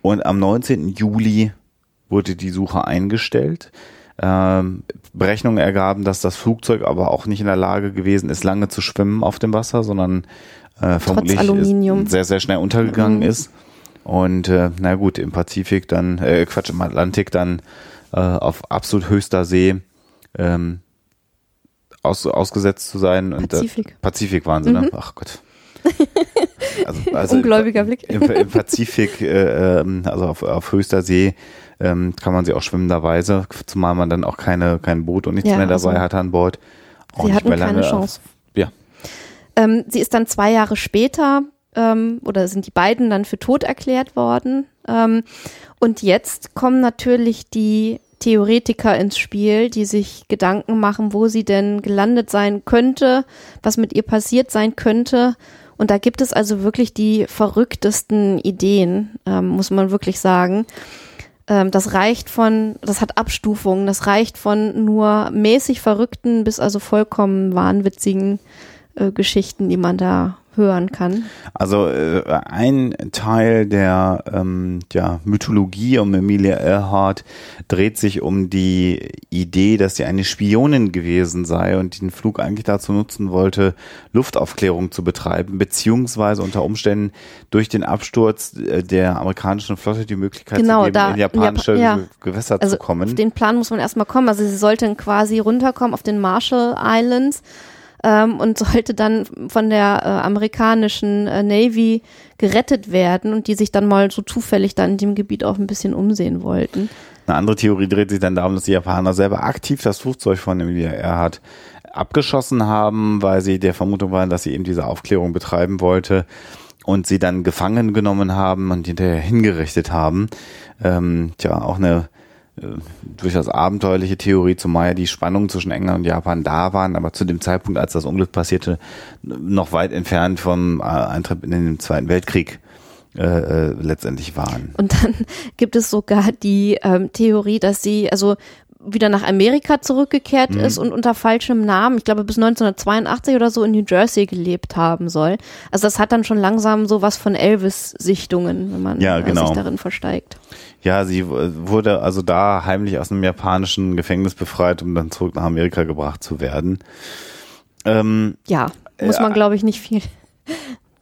Und am 19. Juli wurde die Suche eingestellt. Ähm, Berechnungen ergaben, dass das Flugzeug aber auch nicht in der Lage gewesen ist, lange zu schwimmen auf dem Wasser, sondern äh, vermutlich sehr, sehr schnell untergegangen mhm. ist. Und äh, na gut, im Pazifik dann, äh, Quatsch, im Atlantik dann äh, auf absolut höchster See ähm, aus, ausgesetzt zu sein. Und,
Pazifik.
Äh, Pazifik waren sie, ne? mhm. ne? Ach Gott.
Also, also Ungläubiger Blick.
Im, Im, Pazifik, äh, ähm, also auf, auf höchster See, ähm, kann man sie auch schwimmenderweise, zumal man dann auch keine, kein Boot und nichts ja, mehr dabei also hatte an Bord.
Auch sie hatten keine Chance. Ähm, sie ist dann zwei Jahre später ähm, oder sind die beiden dann für tot erklärt worden. Ähm, und jetzt kommen natürlich die Theoretiker ins Spiel, die sich Gedanken machen, wo sie denn gelandet sein könnte, was mit ihr passiert sein könnte. Und da gibt es also wirklich die verrücktesten Ideen, ähm, muss man wirklich sagen. Ähm, das reicht von, das hat Abstufungen, das reicht von nur mäßig verrückten bis also vollkommen wahnwitzigen äh, Geschichten, die man da hören kann.
Also äh, ein Teil der ähm, ja, Mythologie um Emilia Earhart dreht sich um die Idee, dass sie eine Spionin gewesen sei und den Flug eigentlich dazu nutzen wollte, Luftaufklärung zu betreiben, beziehungsweise unter Umständen durch den Absturz äh, der amerikanischen Flotte die Möglichkeit
genau,
zu geben,
da,
in japanische
ja,
Gewässer
also
zu kommen.
Auf den Plan muss man erstmal kommen. Also sie sollten quasi runterkommen auf den Marshall Islands ähm, und sollte dann von der äh, amerikanischen äh, Navy gerettet werden und die sich dann mal so zufällig dann in dem Gebiet auch ein bisschen umsehen wollten.
Eine andere Theorie dreht sich dann darum, dass die Japaner selber aktiv das Flugzeug von Emilia Earhart abgeschossen haben, weil sie der Vermutung waren, dass sie eben diese Aufklärung betreiben wollte und sie dann gefangen genommen haben und hinterher hingerichtet haben. Ähm, tja, auch eine durchaus abenteuerliche Theorie, zumal die Spannungen zwischen England und Japan da waren, aber zu dem Zeitpunkt, als das Unglück passierte, noch weit entfernt vom äh, Eintritt in den Zweiten Weltkrieg äh, äh, letztendlich waren.
Und dann gibt es sogar die ähm, Theorie, dass sie, also wieder nach Amerika zurückgekehrt mhm. ist und unter falschem Namen, ich glaube bis 1982 oder so in New Jersey gelebt haben soll. Also das hat dann schon langsam so was von Elvis-Sichtungen, wenn man
ja,
äh,
genau.
sich darin versteigt.
Ja, sie wurde also da heimlich aus einem japanischen Gefängnis befreit, um dann zurück nach Amerika gebracht zu werden. Ähm,
ja, muss man, äh, glaube ich, nicht viel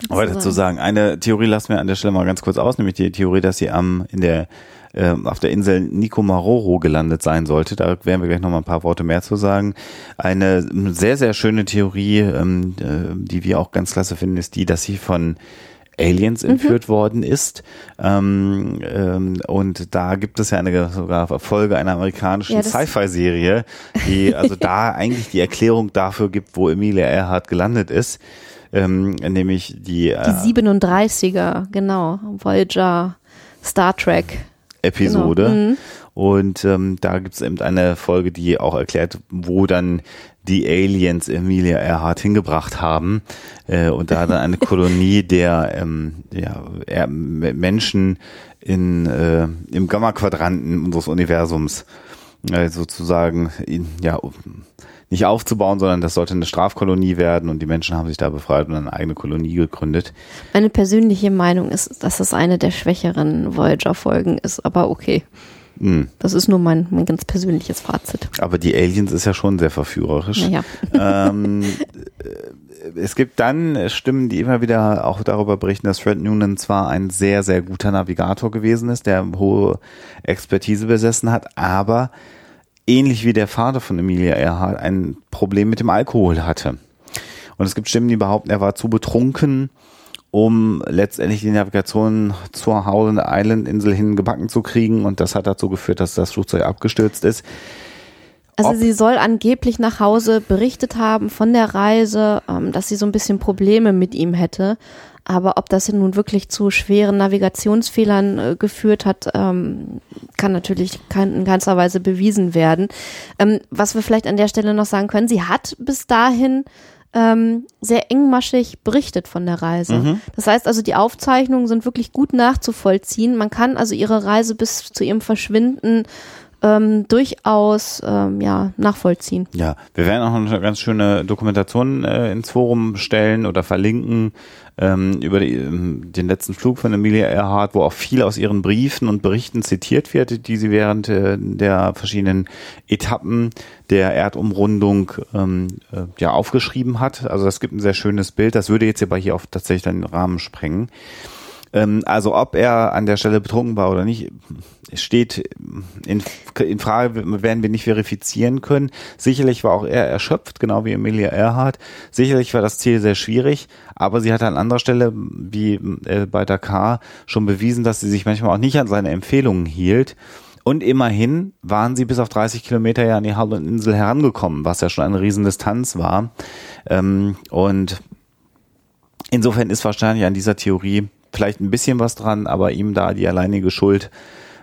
weiter zu sagen. Eine Theorie lassen wir an der Stelle mal ganz kurz aus, nämlich die Theorie, dass sie am in der äh, auf der Insel Nikomaroro gelandet sein sollte. Da werden wir gleich noch mal ein paar Worte mehr zu sagen. Eine sehr, sehr schöne Theorie, ähm, äh, die wir auch ganz klasse finden, ist die, dass sie von Aliens mhm. entführt mhm. worden ist. Ähm, ähm, und da gibt es ja eine sogar Folge einer amerikanischen ja, Sci-Fi-Serie, die also da eigentlich die Erklärung dafür gibt, wo Emilia Earhart gelandet ist. Ähm, nämlich die,
äh, die 37er, genau, Voyager, Star Trek.
Episode. Genau. Mhm. Und ähm, da gibt es eben eine Folge, die auch erklärt, wo dann die Aliens Emilia Earhart hingebracht haben äh, und da dann eine Kolonie der ähm, ja, Menschen in, äh, im Gamma-Quadranten unseres Universums äh, sozusagen in, ja, nicht aufzubauen, sondern das sollte eine Strafkolonie werden und die Menschen haben sich da befreit und eine eigene Kolonie gegründet.
Meine persönliche Meinung ist, dass es eine der schwächeren Voyager-Folgen ist, aber okay. Hm. Das ist nur mein, mein ganz persönliches Fazit.
Aber die Aliens ist ja schon sehr verführerisch.
Naja.
Ähm, es gibt dann Stimmen, die immer wieder auch darüber berichten, dass Fred Noonan zwar ein sehr, sehr guter Navigator gewesen ist, der hohe Expertise besessen hat, aber ähnlich wie der Vater von Emilia Earhart ein Problem mit dem Alkohol hatte. Und es gibt Stimmen, die behaupten, er war zu betrunken um letztendlich die Navigation zur Howland Island Insel hin gebacken zu kriegen und das hat dazu geführt, dass das Flugzeug abgestürzt ist.
Also
Ob-
sie soll angeblich nach Hause berichtet haben von der Reise, ähm, dass sie so ein bisschen Probleme mit ihm hätte. Aber ob das nun wirklich zu schweren Navigationsfehlern äh, geführt hat, ähm, kann natürlich kein, in keinster Weise bewiesen werden. Ähm, was wir vielleicht an der Stelle noch sagen können, sie hat bis dahin ähm, sehr engmaschig berichtet von der Reise. Das heißt also, die Aufzeichnungen sind wirklich gut nachzuvollziehen. Man kann also ihre Reise bis zu ihrem Verschwinden ähm, durchaus ähm, ja, nachvollziehen.
Ja, wir werden auch noch eine ganz schöne Dokumentation äh, ins Forum stellen oder verlinken ähm, über die, ähm, den letzten Flug von Emilia Earhart, wo auch viel aus ihren Briefen und Berichten zitiert wird, die sie während äh, der verschiedenen Etappen der Erdumrundung ähm, äh, ja aufgeschrieben hat. Also das gibt ein sehr schönes Bild. Das würde jetzt aber hier auch tatsächlich dann den Rahmen sprengen. Ähm, also ob er an der Stelle betrunken war oder nicht, steht in, in Frage, werden wir nicht verifizieren können. Sicherlich war auch er erschöpft, genau wie Emilia Earhart. Sicherlich war das Ziel sehr schwierig, aber sie hat an anderer Stelle, wie äh, bei Dakar, schon bewiesen, dass sie sich manchmal auch nicht an seine Empfehlungen hielt. Und immerhin waren sie bis auf 30 Kilometer ja an die Howland-Insel herangekommen, was ja schon eine Riesendistanz war. Ähm, und insofern ist wahrscheinlich an dieser Theorie vielleicht ein bisschen was dran, aber ihm da die alleinige Schuld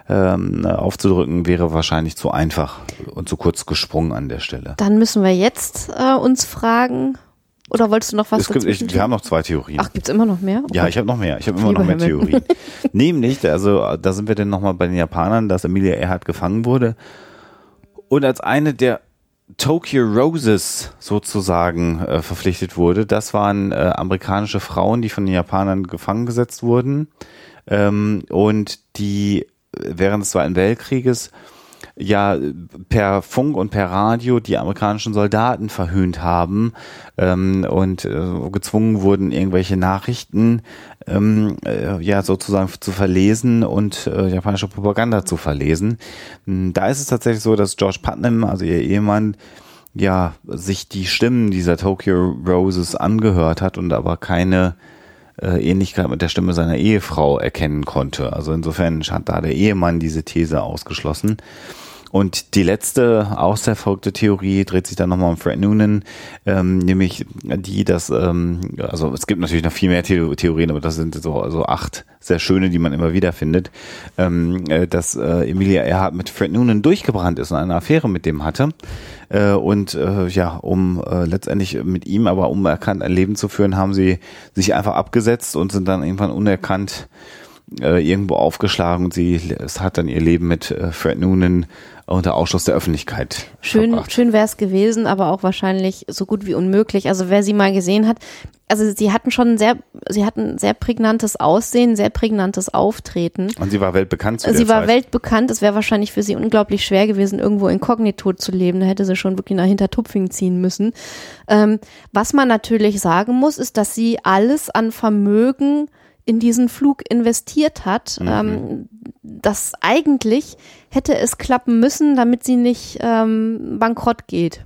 ähm, aufzudrücken, wäre wahrscheinlich zu einfach und zu kurz gesprungen an der Stelle.
Dann müssen wir jetzt äh, uns fragen, oder wolltest du noch was
Es gibt, ich, wir haben noch zwei Theorien.
Ach, gibt's immer noch mehr? Oh
Ja, ich habe noch mehr. Ich habe immer noch mehr
Himmel.
Theorien. Nämlich, also da sind wir dann nochmal bei den Japanern, dass Emilia Earhart gefangen wurde und als eine der Tokyo Roses sozusagen äh, verpflichtet wurde. Das waren äh, amerikanische Frauen, die von den Japanern gefangen gesetzt wurden ähm, und die während des Zweiten Weltkrieges ja per Funk und per Radio die amerikanischen Soldaten verhöhnt haben ähm, und äh, gezwungen wurden, irgendwelche Nachrichten ähm, äh, ja sozusagen zu verlesen und äh, japanische Propaganda zu verlesen. Hm, Da ist es tatsächlich so, dass George Putnam, also ihr Ehemann, ja, sich die Stimmen dieser Tokyo Roses angehört hat und aber keine äh, Ähnlichkeit mit der Stimme seiner Ehefrau erkennen konnte. Also insofern hat da der Ehemann diese These ausgeschlossen. Und die letzte auserfolgte Theorie dreht sich dann nochmal um Fred Noonan, ähm, nämlich die, dass, ähm, also es gibt natürlich noch viel mehr The Theorien, aber das sind so, so acht sehr schöne, die man immer wieder findet, ähm, äh, dass äh, Emilia Earhart mit Fred Noonan durchgebrannt ist und eine Affäre mit dem hatte. Äh, und äh, ja, um äh, letztendlich mit ihm aber unerkannt ein Leben zu führen, haben sie sich einfach abgesetzt und sind dann irgendwann unerkannt äh, irgendwo aufgeschlagen und sie es hat dann ihr Leben mit äh, Fred Noonan unter Ausschluss der Öffentlichkeit
Schön,
verbracht.
schön wäre es gewesen, aber auch wahrscheinlich so gut wie unmöglich. Also wer sie mal gesehen hat, also sie hatten schon ein sehr, sie hatten sehr prägnantes Aussehen, sehr prägnantes Auftreten.
Und sie war weltbekannt zu
Sie war
Zeit.
weltbekannt. Es wäre wahrscheinlich für sie unglaublich schwer gewesen, irgendwo inkognito zu leben. Da hätte sie schon wirklich nach Hintertupfing ziehen müssen. Ähm, was man natürlich sagen muss, ist, dass sie alles an Vermögen in diesen Flug investiert hat.
Mhm.
Ähm, das eigentlich hätte es klappen müssen, damit sie nicht ähm, bankrott geht.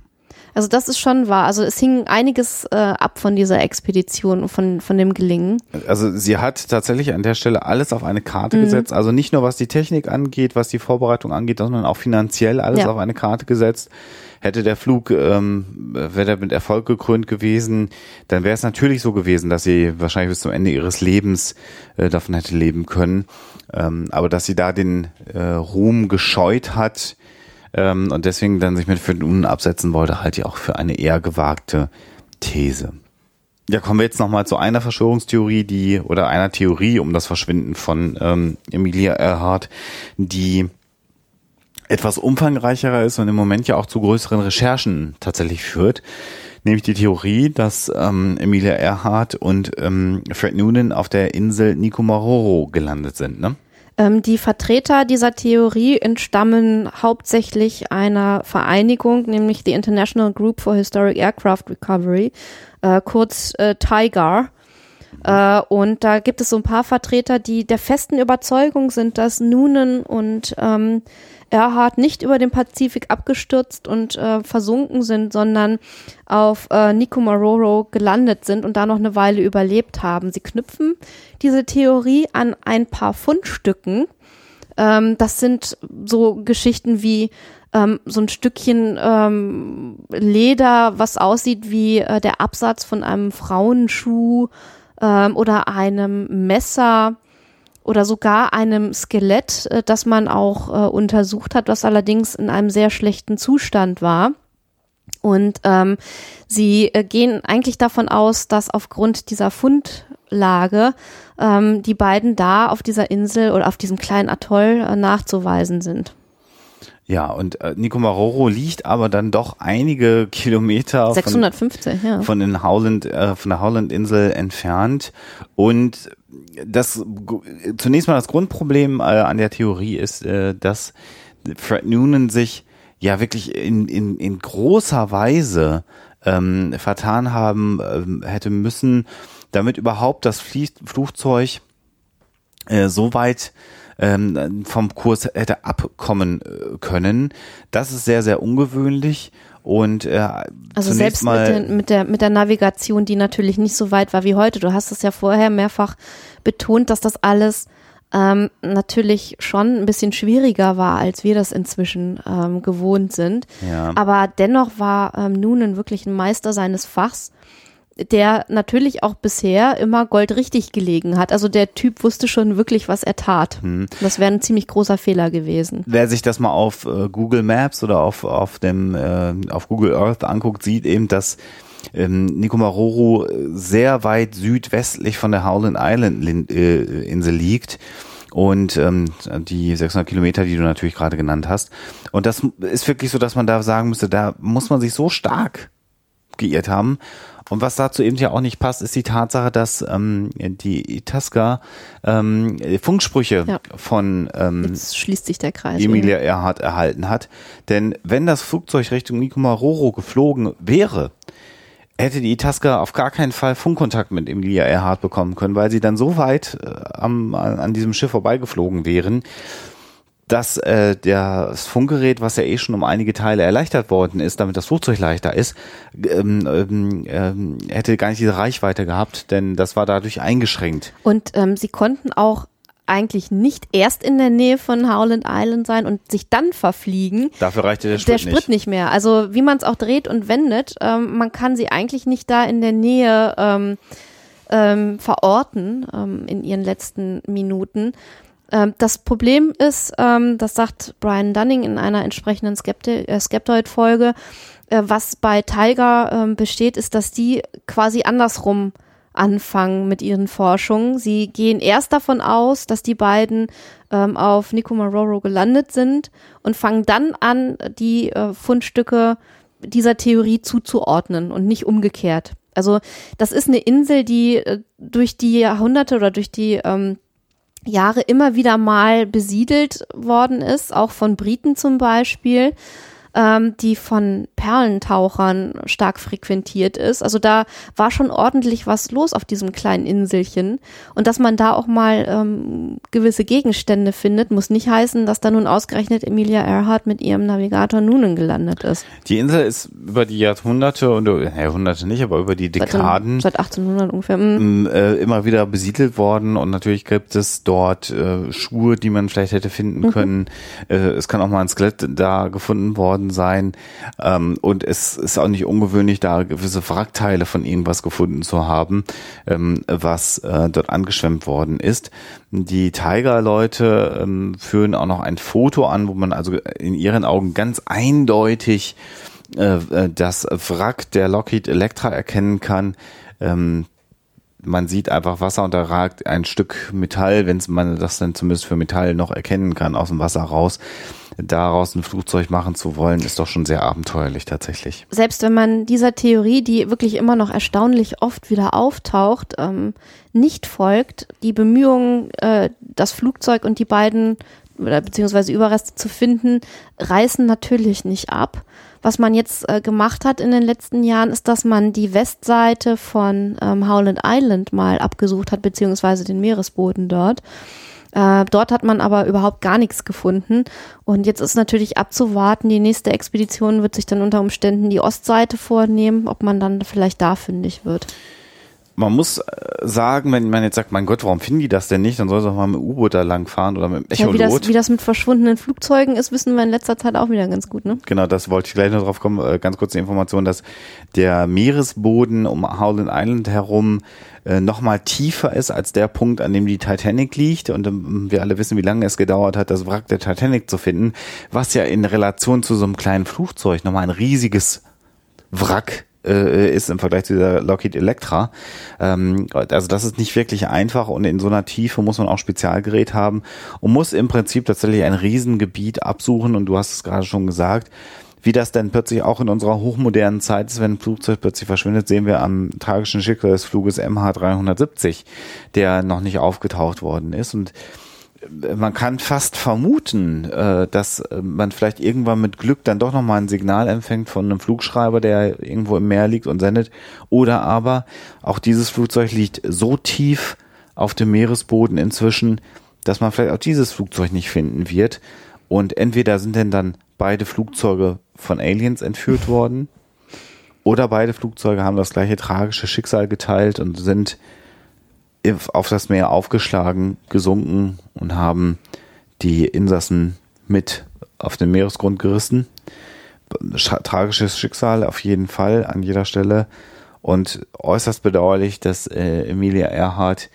Also das ist schon wahr. Also es hing einiges äh, ab von dieser Expedition und von, von dem Gelingen.
Also sie hat tatsächlich an der Stelle alles auf eine Karte
Mhm.
gesetzt. Also nicht nur was die Technik angeht, was die Vorbereitung angeht, sondern auch finanziell alles
Ja.
auf eine Karte gesetzt. Hätte der Flug, ähm, wäre der mit Erfolg gekrönt gewesen, dann wäre es natürlich so gewesen, dass sie wahrscheinlich bis zum Ende ihres Lebens äh, davon hätte leben können. Ähm, aber dass sie da den äh, Ruhm gescheut hat ähm, und deswegen dann sich mit Verdun absetzen wollte, halte ich auch für eine eher gewagte These. Ja, kommen wir jetzt nochmal zu einer Verschwörungstheorie, die, oder einer Theorie um das Verschwinden von ähm, Emilia Earhart, die etwas umfangreicherer ist und im Moment ja auch zu größeren Recherchen tatsächlich führt. Nämlich die Theorie, dass ähm, Emilia Earhart und ähm, Fred Noonan auf der Insel Nikomaroro gelandet sind, ne?
Ähm, die Vertreter dieser Theorie entstammen hauptsächlich einer Vereinigung, nämlich die International Group for Historic Aircraft Recovery, äh, kurz äh, TIGAR. Äh, und da gibt es so ein paar Vertreter, die der festen Überzeugung sind, dass Noonan und ähm, Erhard nicht über den Pazifik abgestürzt und äh, versunken sind, sondern auf äh, Nikomaroro gelandet sind und da noch eine Weile überlebt haben. Sie knüpfen diese Theorie an ein paar Fundstücken. Ähm, das sind so Geschichten wie ähm, so ein Stückchen ähm, Leder, was aussieht wie äh, der Absatz von einem Frauenschuh ähm, oder einem Messer oder sogar einem Skelett, äh, das man auch äh, untersucht hat, was allerdings in einem sehr schlechten Zustand war. Und ähm, sie äh, gehen eigentlich davon aus, dass aufgrund dieser Fundlage ähm, die beiden da auf dieser Insel oder auf diesem kleinen Atoll äh, nachzuweisen sind.
Ja, und äh, Nico Maroro liegt aber dann doch einige Kilometer
650,
von,
ja.
von, den Howland, äh, von der Howland-Insel entfernt. Und das zunächst mal das Grundproblem äh, an der Theorie ist, äh, dass Fred Noonan sich ja wirklich in, in, in großer Weise ähm, vertan haben ähm, hätte müssen, damit überhaupt das Flie Flugzeug äh, so weit ähm, vom Kurs hätte abkommen äh, können. Das ist sehr, sehr ungewöhnlich. Und äh,
also selbst mit, den, mit, der mit der Navigation, die natürlich nicht so weit war wie heute. Du hast es ja vorher mehrfach betont, dass das alles ähm, natürlich schon ein bisschen schwieriger war, als wir das inzwischen ähm, gewohnt sind.
Ja.
Aber dennoch war ähm, Noonan wirklich ein Meister seines Fachs der natürlich auch bisher immer goldrichtig gelegen hat. Also der Typ wusste schon wirklich, was er tat. Hm. Das wäre ein ziemlich großer Fehler gewesen.
Wer sich das mal auf äh, Google Maps oder auf, auf dem äh, auf Google Earth anguckt, sieht eben, dass ähm, Nikomaroro sehr weit südwestlich von der Howland Island äh, Insel liegt und ähm, die 600 Kilometer, die du natürlich gerade genannt hast. Und das ist wirklich so, dass man da sagen müsste, da muss man sich so stark geirrt haben. Und was dazu eben ja auch nicht passt, ist die Tatsache, dass ähm, die Itasca ähm, Funksprüche ja. von ähm,
Jetzt schließt sich der Kreis.
Emilia ja. Earhart erhalten hat. Denn wenn das Flugzeug Richtung Nikomaroro geflogen wäre, hätte die Itasca auf gar keinen Fall Funkkontakt mit Emilia Earhart bekommen können, weil sie dann so weit äh, am, an diesem Schiff vorbeigeflogen wären, dass äh, das Funkgerät, was ja eh schon um einige Teile erleichtert worden ist, damit das Flugzeug leichter ist, ähm, ähm, ähm, hätte gar nicht diese Reichweite gehabt, denn das war dadurch eingeschränkt.
Und ähm, sie konnten auch eigentlich nicht erst in der Nähe von Howland Island sein und sich dann verfliegen.
Dafür reichte der Sprit,
der Sprit nicht. nicht mehr. Also wie man es auch dreht und wendet, ähm, man kann sie eigentlich nicht da in der Nähe ähm, ähm, verorten ähm, in ihren letzten Minuten. Ähm, das Problem ist, ähm, das sagt Brian Dunning in einer entsprechenden äh, Skeptoid-Folge, äh, was bei Tiger äh, besteht, ist, dass die quasi andersrum anfangen mit ihren Forschungen. Sie gehen erst davon aus, dass die beiden ähm, auf Nikomaroro gelandet sind und fangen dann an, die äh, Fundstücke dieser Theorie zuzuordnen und nicht umgekehrt. Also das ist eine Insel, die äh, durch die Jahrhunderte oder durch die ähm, Jahre immer wieder mal besiedelt worden ist, auch von Briten zum Beispiel ähm, die von Perlentauchern stark frequentiert ist. Also da war schon ordentlich was los auf diesem kleinen Inselchen. Und dass man da auch mal ähm, gewisse Gegenstände findet, muss nicht heißen, dass da nun ausgerechnet Emilia Earhart mit ihrem Navigator Noonan gelandet ist.
Die Insel ist über die Jahrhunderte und äh, Jahrhunderte nicht, aber über die Dekaden
seit, seit 1800 ungefähr
mm. äh, immer wieder besiedelt worden und natürlich gibt es dort äh, Schuhe, die man vielleicht hätte finden mhm. können. Äh, es kann auch mal ein Skelett da gefunden worden worden sein. Ähm, und es ist auch nicht ungewöhnlich, da gewisse Wrackteile von irgendwas gefunden zu haben, ähm, was äh, dort angeschwemmt worden ist. Die Tiger-Leute ähm, führen auch noch ein Foto an, wo man also in ihren Augen ganz eindeutig äh, äh das Wrack der Lockheed Electra erkennen kann. Ähm, man sieht einfach Wasser und da ragt ein Stück Metall, wenn man das dann zumindest für Metall noch erkennen kann, aus dem Wasser raus daraus ein Flugzeug machen zu wollen, ist doch schon sehr abenteuerlich tatsächlich.
Selbst wenn man dieser Theorie, die wirklich immer noch erstaunlich oft wieder auftaucht, ähm, nicht folgt, die Bemühungen, äh, das Flugzeug und die beiden oder beziehungsweise Überreste zu finden, reißen natürlich nicht ab. Was man jetzt äh, gemacht hat in den letzten Jahren, ist, dass man die Westseite von ähm, Howland Island mal abgesucht hat, beziehungsweise den Meeresboden dort. Äh, dort hat man aber überhaupt gar nichts gefunden. Und jetzt ist natürlich abzuwarten, die nächste Expedition wird sich dann unter Umständen die Ostseite vornehmen, ob man dann vielleicht da fündig wird
man muss äh, sagen, wenn man jetzt sagt, mein Gott, warum finden die das denn nicht? Dann soll sie auch mal mit dem U-Boot da lang fahren oder mit dem
Echolot. Ja, wie, das, wie das mit verschwundenen Flugzeugen ist, wissen wir in letzter Zeit auch wieder ganz gut, ne?
Genau, das wollte ich gleich noch drauf kommen. Äh, ganz kurz die Information, dass der Meeresboden um Howland Island herum äh, nochmal tiefer ist als der Punkt, an dem die Titanic liegt. Und ähm, wir alle wissen, wie lange es gedauert hat, das Wrack der Titanic zu finden, was ja in Relation zu so einem kleinen Flugzeug nochmal ein riesiges Wrack äh, ist im Vergleich zu dieser Lockheed Electra. Ähm, also das ist nicht wirklich einfach und in so einer Tiefe muss man auch Spezialgerät haben und muss im Prinzip tatsächlich ein Riesengebiet absuchen und du hast es gerade schon gesagt, wie das denn plötzlich auch in unserer hochmodernen Zeit ist, wenn ein Flugzeug plötzlich verschwindet, sehen wir am tragischen Schicksal des Fluges MH370, der noch nicht aufgetaucht worden ist und man kann fast vermuten, äh, dass äh, man vielleicht irgendwann mit Glück dann doch nochmal ein Signal empfängt von einem Flugschreiber, der irgendwo im Meer liegt und sendet. Oder aber auch dieses Flugzeug liegt so tief auf dem Meeresboden inzwischen, dass man vielleicht auch dieses Flugzeug nicht finden wird. Und entweder sind denn dann beide Flugzeuge von Aliens entführt worden, oder beide Flugzeuge haben das gleiche tragische Schicksal geteilt und sind auf das Meer aufgeschlagen, gesunken und haben die Insassen mit auf den Meeresgrund gerissen. Tragisches Schicksal auf jeden Fall an jeder Stelle und äußerst bedauerlich, dass äh, Emilia Earhart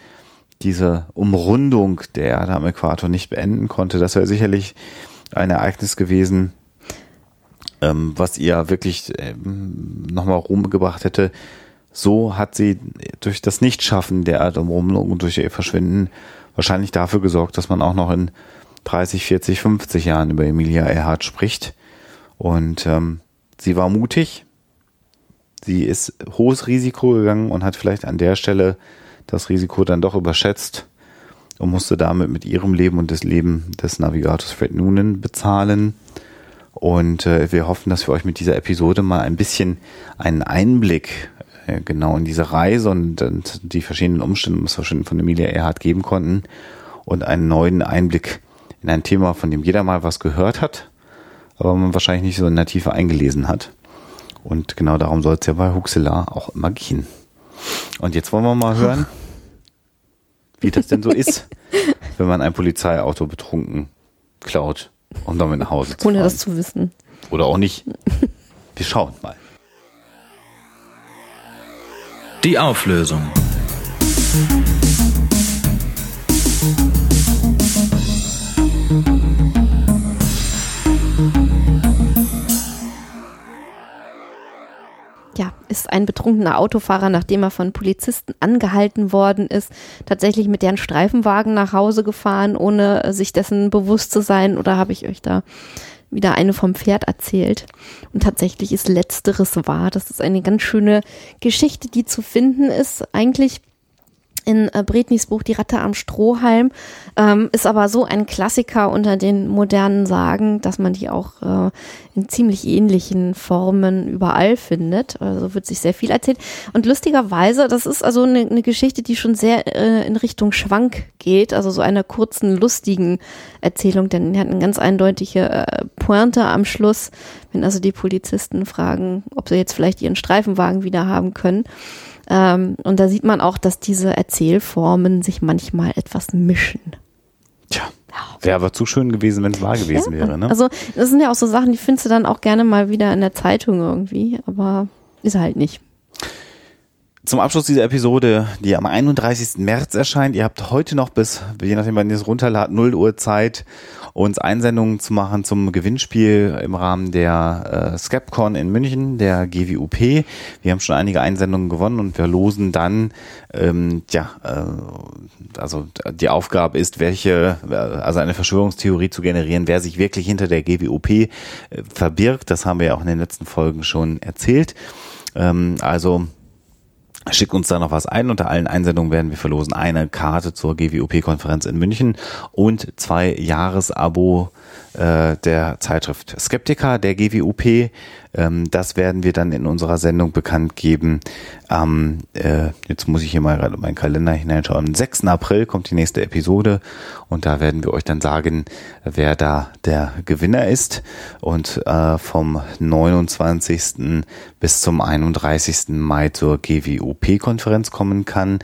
diese Umrundung der Erde am Äquator nicht beenden konnte. Das wäre sicherlich ein Ereignis gewesen, ähm, was ihr wirklich ähm, nochmal Ruhm gebracht hätte, so hat sie durch das Nichtschaffen der Atomumlung und durch ihr Verschwinden wahrscheinlich dafür gesorgt, dass man auch noch in 30, 40, 50 Jahren über Emilia Earhart spricht. Und ähm, sie war mutig. Sie ist hohes Risiko gegangen und hat vielleicht an der Stelle das Risiko dann doch überschätzt und musste damit mit ihrem Leben und das Leben des Navigators Fred Noonan bezahlen. Und äh, wir hoffen, dass wir euch mit dieser Episode mal ein bisschen einen Einblick äh, genau in diese Reise und, und die verschiedenen Umstände, was wir von Emilia Earhart geben konnten und einen neuen Einblick in ein Thema, von dem jeder mal was gehört hat, aber man wahrscheinlich nicht so in der Tiefe eingelesen hat. Und genau darum soll es ja bei Huxela auch immer gehen. Und jetzt wollen wir mal hören, wie das denn so ist, wenn man ein Polizeiauto betrunken klaut und damit nach Hause
zu Ohne das zu wissen.
Oder auch nicht. Wir schauen mal.
Die Auflösung.
ja, ist ein betrunkener Autofahrer, nachdem er von Polizisten angehalten worden ist, tatsächlich mit deren Streifenwagen nach Hause gefahren, ohne sich dessen bewusst zu sein? Oder habe ich euch da wieder eine vom Pferd erzählt. Und tatsächlich ist letzteres wahr. Das ist eine ganz schöne Geschichte, die zu finden ist. Eigentlich in äh, Bretnis Buch Die Ratte am Strohhalm, ähm, ist aber so ein Klassiker unter den modernen Sagen, dass man die auch äh, in ziemlich ähnlichen Formen überall findet. Also wird sich sehr viel erzählt. Und lustigerweise, das ist also eine, eine Geschichte, die schon sehr äh, in Richtung Schwank geht, also so einer kurzen, lustigen Erzählung, denn die hat eine ganz eindeutige äh, Pointe am Schluss, wenn also die Polizisten fragen, ob sie jetzt vielleicht ihren Streifenwagen wieder haben können. Ähm, und da sieht man auch, dass diese Erzählformen sich manchmal etwas mischen.
Tja. Wäre aber zu schön gewesen, wenn es wahr gewesen ja, wäre. Ne?
Also das sind ja auch so Sachen, die findest du dann auch gerne mal wieder in der Zeitung irgendwie, aber ist halt nicht.
Zum Abschluss dieser Episode, die am 31. März erscheint. Ihr habt heute noch bis, je nachdem wann ihr es runterladet, 0 Uhr Zeit, uns Einsendungen zu machen zum Gewinnspiel im Rahmen der äh, Scapcon in München, der GWUP. Wir haben schon einige Einsendungen gewonnen und wir losen dann, ähm, ja, äh, also die Aufgabe ist, welche, also eine Verschwörungstheorie zu generieren, wer sich wirklich hinter der GWUP äh, verbirgt. Das haben wir ja auch in den letzten Folgen schon erzählt. Ähm, also Schickt uns da noch was ein. Unter allen Einsendungen werden wir verlosen eine Karte zur GWOP-Konferenz in München und zwei Jahresabo der Zeitschrift Skeptiker der GWUP. Ähm, das werden wir dann in unserer Sendung bekannt geben. Ähm, äh, jetzt muss ich hier mal gerade meinen Kalender hineinschauen. Am 6. April kommt die nächste Episode und da werden wir euch dann sagen, wer da der Gewinner ist. Und äh, vom 29. bis zum 31. Mai zur GWUP-Konferenz kommen kann.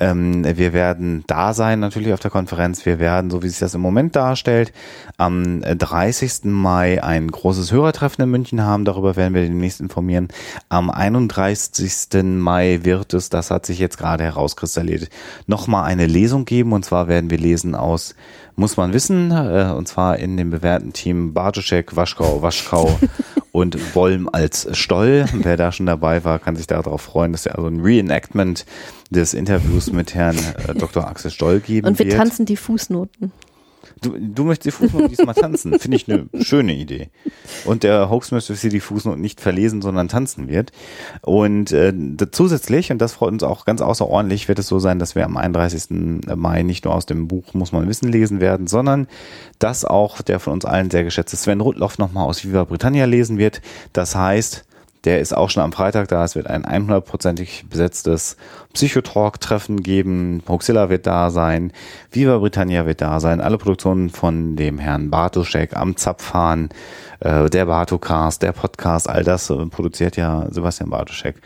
Ähm, wir werden da sein, natürlich auf der Konferenz. Wir werden, so wie sich das im Moment darstellt, am 30. Mai ein großes Hörertreffen in München haben. Darüber werden wir demnächst informieren. Am 31. Mai wird es, das hat sich jetzt gerade herauskristallisiert, nochmal eine Lesung geben. Und zwar werden wir lesen aus muss man wissen, äh, und zwar in dem bewährten Team Bartoschek, Waschkau, Waschkau und Wolm als Stoll. Wer da schon dabei war, kann sich darauf freuen, dass er also ein Reenactment des Interviews mit Herrn äh, Dr. Axel Stoll geben
Und wir
wird.
tanzen die Fußnoten.
Du, du möchtest die Fußnoten diesmal tanzen. Finde ich eine schöne Idee. Und der Hoax möchte, dass sie die Fußnoten nicht verlesen, sondern tanzen wird. Und äh, zusätzlich, und das freut uns auch ganz außerordentlich, wird es so sein, dass wir am 31. Mai nicht nur aus dem Buch Muss man wissen lesen werden, sondern dass auch der von uns allen sehr geschätzte Sven Rudloff nochmal aus Viva Britannia lesen wird. Das heißt, der ist auch schon am Freitag da. Es wird ein 100%ig besetztes Psychotalk-Treffen geben. Hoaxilla wird da sein. Viva Britannia wird da sein. Alle Produktionen von dem Herrn Bartoschek am Zapfhahn, äh, der Bartocast, der Podcast, all das äh, produziert ja Sebastian Bartoschek.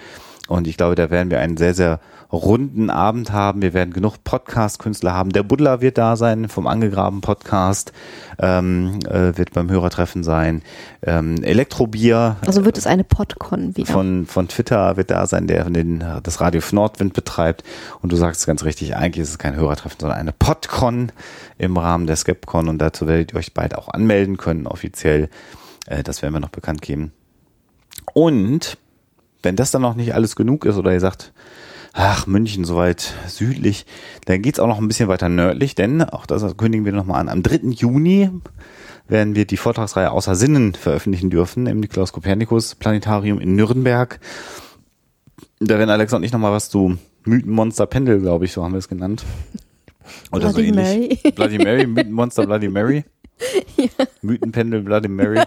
Und ich glaube, da werden wir einen sehr, sehr runden Abend haben. Wir werden genug Podcast-Künstler haben. Der Buddler wird da sein vom Angegraben Podcast, ähm, äh, wird beim Hörertreffen sein. Ähm, Elektrobier.
Also wird es eine Podcon wieder.
Von, von Twitter wird da sein, der den, das Radio Nordwind betreibt. Und du sagst es ganz richtig, eigentlich ist es kein Hörertreffen, sondern eine Podcon im Rahmen der Skepcon. Und dazu werdet ihr euch bald auch anmelden können, offiziell. Äh, das werden wir noch bekannt geben. Und wenn das dann noch nicht alles genug ist oder ihr sagt, ach, München soweit südlich, dann geht's auch noch ein bisschen weiter nördlich, denn auch das kündigen wir nochmal an. Am 3. Juni werden wir die Vortragsreihe Außer Sinnen veröffentlichen dürfen im Nikolaus Kopernikus Planetarium in Nürnberg. Da werden Alex und ich nochmal was zu Mythenmonster Pendel, glaube ich, so haben wir es genannt. Oder
Bloody
so ähnlich.
Mary.
Bloody Mary, Mythenmonster Bloody Mary. Mythenpendel Bloody Mary.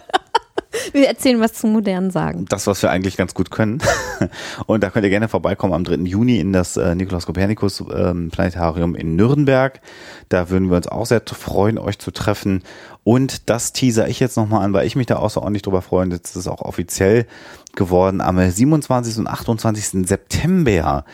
Wir erzählen was zu modernen Sagen.
das, was wir eigentlich ganz gut können. Und da könnt ihr gerne vorbeikommen am 3. Juni in das äh, Nikolaus Kopernikus ähm, Planetarium in Nürnberg. Da würden wir uns auch sehr freuen, euch zu treffen. Und das teaser ich jetzt nochmal an, weil ich mich da außerordentlich drüber freue. Und jetzt ist es auch offiziell geworden. Am 27. und 28. September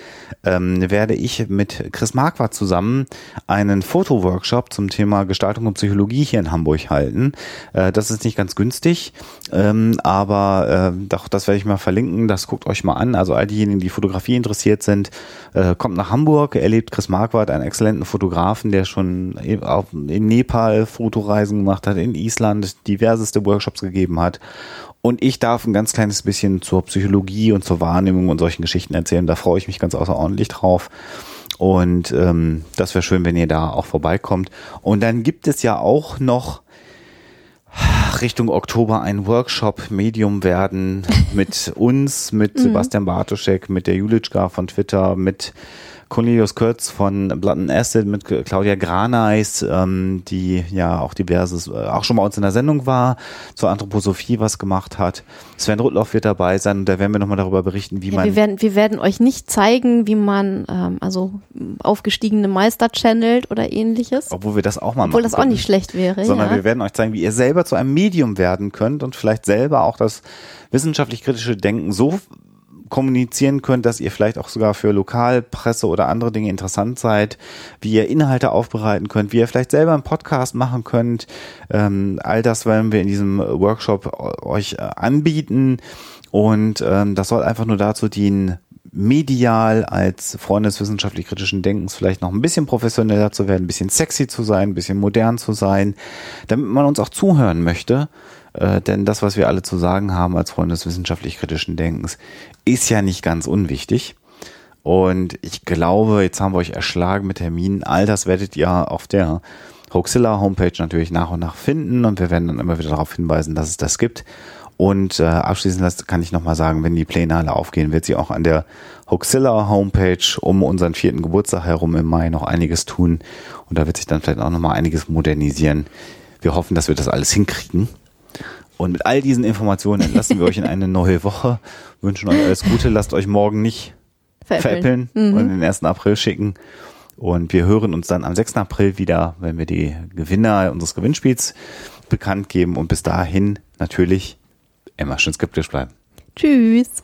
ähm, werde ich mit Chris Marquardt zusammen einen Fotoworkshop zum Thema Gestaltung und Psychologie hier in Hamburg halten. Äh, das ist nicht ganz günstig, ähm, aber äh, doch, das werde ich mal verlinken. Das guckt euch mal an. Also all diejenigen, die Fotografie interessiert sind, äh, kommt nach Hamburg, erlebt Chris Marquardt, einen exzellenten Fotografen, der schon auf, in Nepal Fotoreisen gemacht hat, in Island diverseste Workshops gegeben hat. Und ich darf ein ganz kleines bisschen zur Psychologie und zur Wahrnehmung und solchen Geschichten erzählen. Da freue ich mich ganz außerordentlich drauf. Und ähm, das wäre schön, wenn ihr da auch vorbeikommt. Und dann gibt es ja auch noch Richtung Oktober ein Workshop Medium werden mit uns, mit Sebastian Bartoschek, mit der Julitschka von Twitter, mit Cornelius Kurz von Blood and Acid, mit Claudia Graneis, ähm, die ja auch diverses, äh, auch schon bei uns in der Sendung war, zur Anthroposophie was gemacht hat. Sven Rudloff wird dabei sein und da werden wir nochmal darüber berichten, wie
Ja,
man
wir, werden, wir werden euch nicht zeigen, wie man ähm, also aufgestiegene Meister channelt oder ähnliches.
obwohl wir das auch mal
Obwohl
machen
das auch nicht schlecht wäre.
sondern
ja.
wir werden euch zeigen, wie ihr selber zu einem Medium werden könnt und vielleicht selber auch das wissenschaftlich-kritische Denken so kommunizieren könnt, dass ihr vielleicht auch sogar für Lokalpresse oder andere Dinge interessant seid, wie ihr Inhalte aufbereiten könnt, wie ihr vielleicht selber einen Podcast machen könnt. Ähm, all das werden wir in diesem Workshop euch äh, anbieten und ähm, das soll einfach nur dazu dienen, medial als Freunde des wissenschaftlich-kritischen Denkens vielleicht noch ein bisschen professioneller zu werden, ein bisschen sexy zu sein, ein bisschen modern zu sein, damit man uns auch zuhören möchte. Äh, denn das, was wir alle zu sagen haben als Freunde des wissenschaftlich-kritischen Denkens, ist ja nicht ganz unwichtig. Und ich glaube, jetzt haben wir euch erschlagen mit Terminen. All das werdet ihr auf der Hoaxilla Homepage natürlich nach und nach finden und wir werden dann immer wieder darauf hinweisen, dass es das gibt. Und äh, abschließend kann ich nochmal sagen, wenn die Pläne alle aufgehen, wird sie auch an der Hoaxilla Homepage um unseren vierten Geburtstag herum im Mai noch einiges tun. Und da wird sich dann vielleicht auch nochmal einiges modernisieren. Wir hoffen, dass wir das alles hinkriegen. Und mit all diesen Informationen entlassen wir euch in eine neue Woche, wünschen euch alles Gute, lasst euch morgen nicht veräppeln, veräppeln mhm. und den 1. April schicken. Und wir hören uns dann am 6. April wieder, wenn wir die Gewinner unseres Gewinnspiels bekannt geben. Und bis dahin natürlich immer schön skeptisch bleiben.
Tschüss.